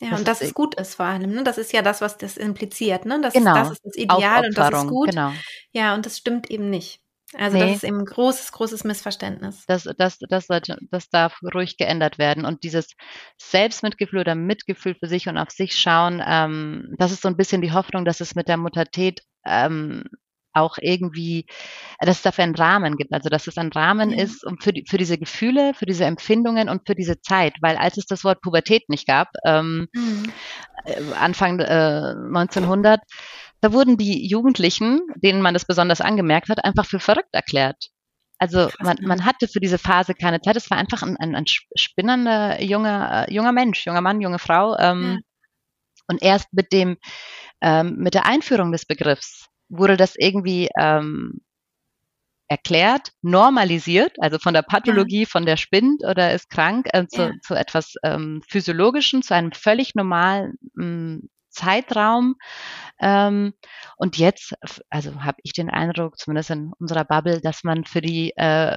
Ja, Das und dass ist es gut ist vor allem. Ne? Das ist ja das, was das impliziert. Ne? Das, Genau. das ist das Ideal und das ist gut. genau. Ja, und das stimmt eben nicht. Also Nee. das ist eben ein großes, großes Missverständnis. Das, das, das, das darf ruhig geändert werden. Und dieses Selbstmitgefühl oder Mitgefühl für sich und auf sich schauen, ähm, das ist so ein bisschen die Hoffnung, dass es mit der Muttertät ähm, auch irgendwie, dass es dafür einen Rahmen gibt. Also dass es ein Rahmen Ja. ist um für, die, für diese Gefühle, für diese Empfindungen und für diese Zeit. Weil als es das Wort Pubertät nicht gab, ähm, Mhm. äh, Anfang äh, 1900, da wurden die Jugendlichen, denen man das besonders angemerkt hat, einfach für verrückt erklärt. Also man, man hatte für diese Phase keine Zeit. Es war einfach ein, ein, ein spinnernder junger, äh, junger Mensch, junger Mann, junge Frau. Ähm, Und erst mit dem, ähm, mit der Einführung des Begriffs wurde das irgendwie ähm, erklärt, normalisiert, also von der Pathologie, von der spinnt oder ist krank, äh, zu, Ja. zu etwas ähm, Physiologischem, zu einem völlig normalen ähm, Zeitraum. Ähm, und jetzt, also habe ich den Eindruck, zumindest in unserer Bubble, dass man für die äh,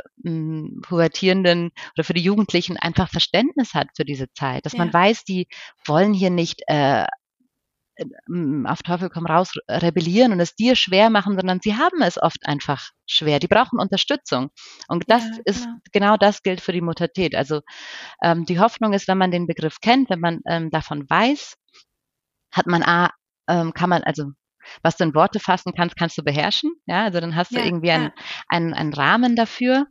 Pubertierenden oder für die Jugendlichen einfach Verständnis hat für diese Zeit, dass man Ja. weiß, die wollen hier nicht äh, m, auf Teufel komm raus rebellieren und es dir schwer machen, sondern sie haben es oft einfach schwer. Die brauchen Unterstützung. Und das Ja, ist genau. genau das gilt für die Muttertät. Also ähm, die Hoffnung ist, wenn man den Begriff kennt, wenn man ähm, davon weiß, hat man A, ähm, kann man, also was du in Worte fassen kannst, kannst du beherrschen. Ja, also dann hast du Ja, irgendwie ja. einen, einen, einen Rahmen dafür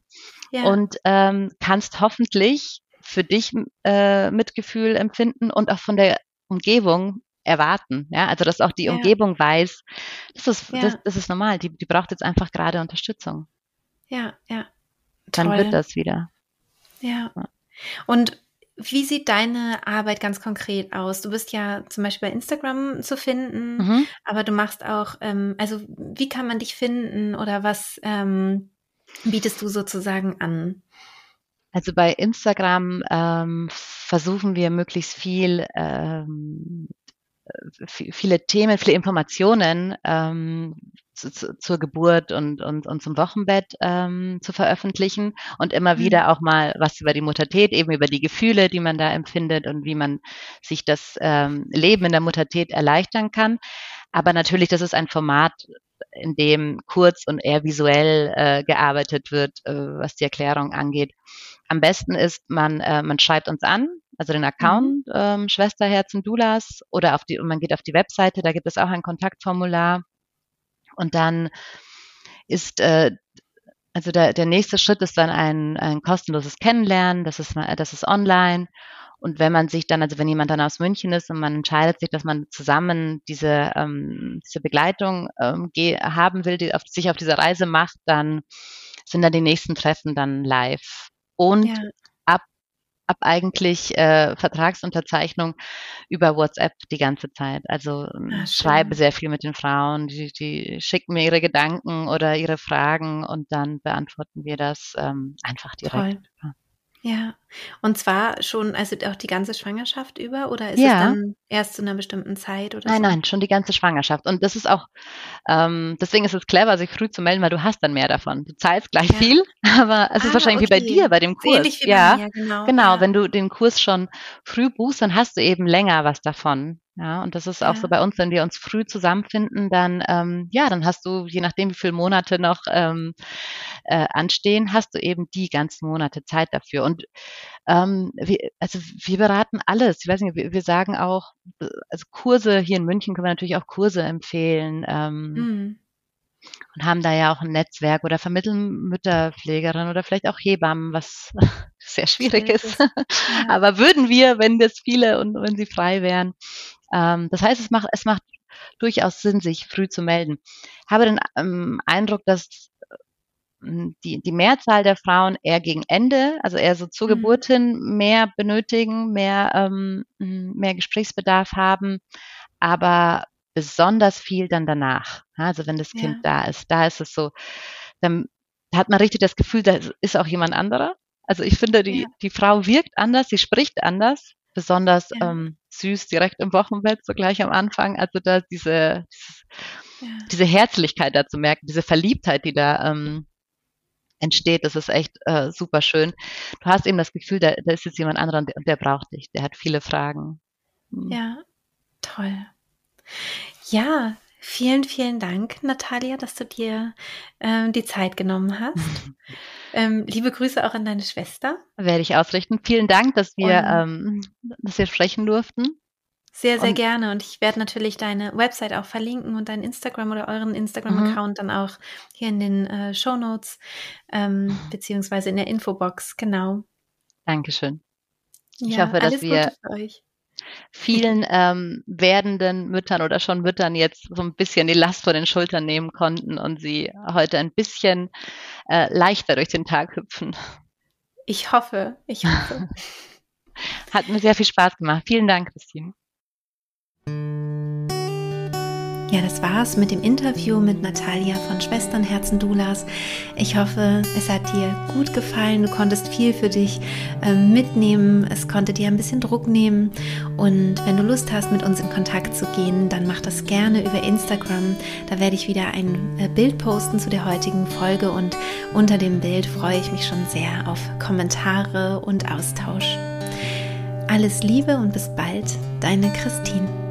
Ja. und ähm, kannst hoffentlich für dich äh, Mitgefühl empfinden und auch von der Umgebung erwarten. Ja, also dass auch die. Umgebung weiß, das ist, das, das, ist normal, die, die braucht jetzt einfach gerade Unterstützung. Ja, ja. Toll. Dann wird das wieder. Ja. Und wie sieht deine Arbeit ganz konkret aus? Du bist ja zum Beispiel bei Instagram zu finden, mhm. aber du machst auch, ähm, also wie kann man dich finden oder was ähm, bietest du sozusagen an? Also bei Instagram ähm, versuchen wir möglichst viel ähm, viele Themen, viele Informationen ähm, zu, zu, zur Geburt und, und, und zum Wochenbett ähm, zu veröffentlichen und immer mhm. wieder auch mal was über die Muttertät, eben über die Gefühle, die man da empfindet und wie man sich das ähm, Leben in der Muttertät erleichtern kann. Aber natürlich, das ist ein Format, in dem kurz und eher visuell äh, gearbeitet wird, äh, was die Erklärung angeht. Am besten ist, man, äh, man schreibt uns an, also den Account mhm. ähm, Schwesterherzen Dulas oder auf die, und man geht auf die Webseite, da gibt es auch ein Kontaktformular. Und dann ist äh, also der, der nächste Schritt ist dann ein, ein kostenloses Kennenlernen, das ist, das ist online. Und wenn man sich dann, also wenn jemand dann aus München ist und man entscheidet sich, dass man zusammen diese, ähm, diese Begleitung ähm, haben will, die auf, sich auf diese Reise macht, dann sind dann die nächsten Treffen dann live. Und ja. Ab, eigentlich äh, Vertragsunterzeichnung über WhatsApp die ganze Zeit. Also ah, schreibe sehr viel mit den Frauen, die, die schicken mir ihre Gedanken oder ihre Fragen und dann beantworten wir das ähm, einfach direkt. Toll. Ja, und zwar schon, also auch die ganze Schwangerschaft über oder ist ja. es dann erst zu einer bestimmten Zeit oder Nein, so? nein, schon die ganze Schwangerschaft. Und das ist auch, ähm, deswegen ist es clever, sich früh zu melden, weil du hast dann mehr davon. Du zahlst gleich ja. viel, aber es ah, ist wahrscheinlich okay. wie bei dir, bei dem Kurs. Ähnlich wie ja, bei mir, genau. Genau, ja. wenn du den Kurs schon früh buchst, dann hast du eben länger was davon. Ja, und das ist auch ja. so bei uns, wenn wir uns früh zusammenfinden, dann, ähm, ja, dann hast du, je nachdem, wie viele Monate noch ähm, äh, anstehen, hast du eben die ganzen Monate Zeit dafür. Und ähm, wir, also wir beraten alles. Ich weiß nicht, wir, wir sagen auch, äh, also Kurse hier in München können wir natürlich auch Kurse empfehlen. Ähm, mhm. Und haben da ja auch ein Netzwerk oder vermitteln Mütterpflegerinnen oder vielleicht auch Hebammen, was sehr schwierig ist. Ja. Aber würden wir, wenn das viele und wenn sie frei wären, ähm, das heißt, es macht, es macht durchaus Sinn, sich früh zu melden. Habe den ähm, Eindruck, dass ähm, die, die Mehrzahl der Frauen eher gegen Ende, also eher so zur mhm. Geburt hin, mehr benötigen, mehr, ähm, mehr Gesprächsbedarf haben, aber besonders viel dann danach. Also wenn das Kind ja. da ist, da ist es so, dann hat man richtig das Gefühl, da ist auch jemand anderer. Also ich finde, die, ja. die Frau wirkt anders, sie spricht anders, besonders ja. ähm, süß direkt im Wochenbett, so gleich am Anfang. Also da diese, ja. diese Herzlichkeit da zu merken, diese Verliebtheit, die da ähm, entsteht, das ist echt äh, super schön. Du hast eben das Gefühl, da, da ist jetzt jemand anderer und der, der braucht dich, der hat viele Fragen. Mhm. Ja, toll. Ja, vielen, vielen Dank, Natalia, dass du dir ähm, die Zeit genommen hast. Ähm, liebe Grüße auch an deine Schwester. Werde ich ausrichten. Vielen Dank, dass wir, ähm, dass wir sprechen durften. Sehr, sehr und, gerne. Und ich werde natürlich deine Website auch verlinken und deinen Instagram oder euren Instagram-Account mhm. dann auch hier in den äh, Show Notes ähm, beziehungsweise in der Infobox. Genau. Dankeschön. Ich ja, hoffe, dass wir vielen ähm, werdenden Müttern oder schon Müttern jetzt so ein bisschen die Last von den Schultern nehmen konnten und sie heute ein bisschen äh, leichter durch den Tag hüpfen. Ich hoffe, ich hoffe. Hat mir sehr viel Spaß gemacht. Vielen Dank, Christine. Ja, das war's mit dem Interview mit Natalia von Schwesternherzen Dulas. Ich hoffe, es hat dir gut gefallen. Du konntest viel für dich äh, mitnehmen. Es konnte dir ein bisschen Druck nehmen. Und wenn du Lust hast, mit uns in Kontakt zu gehen, dann mach das gerne über Instagram. Da werde ich wieder ein äh, Bild posten zu der heutigen Folge und unter dem Bild freue ich mich schon sehr auf Kommentare und Austausch. Alles Liebe und bis bald, deine Christine.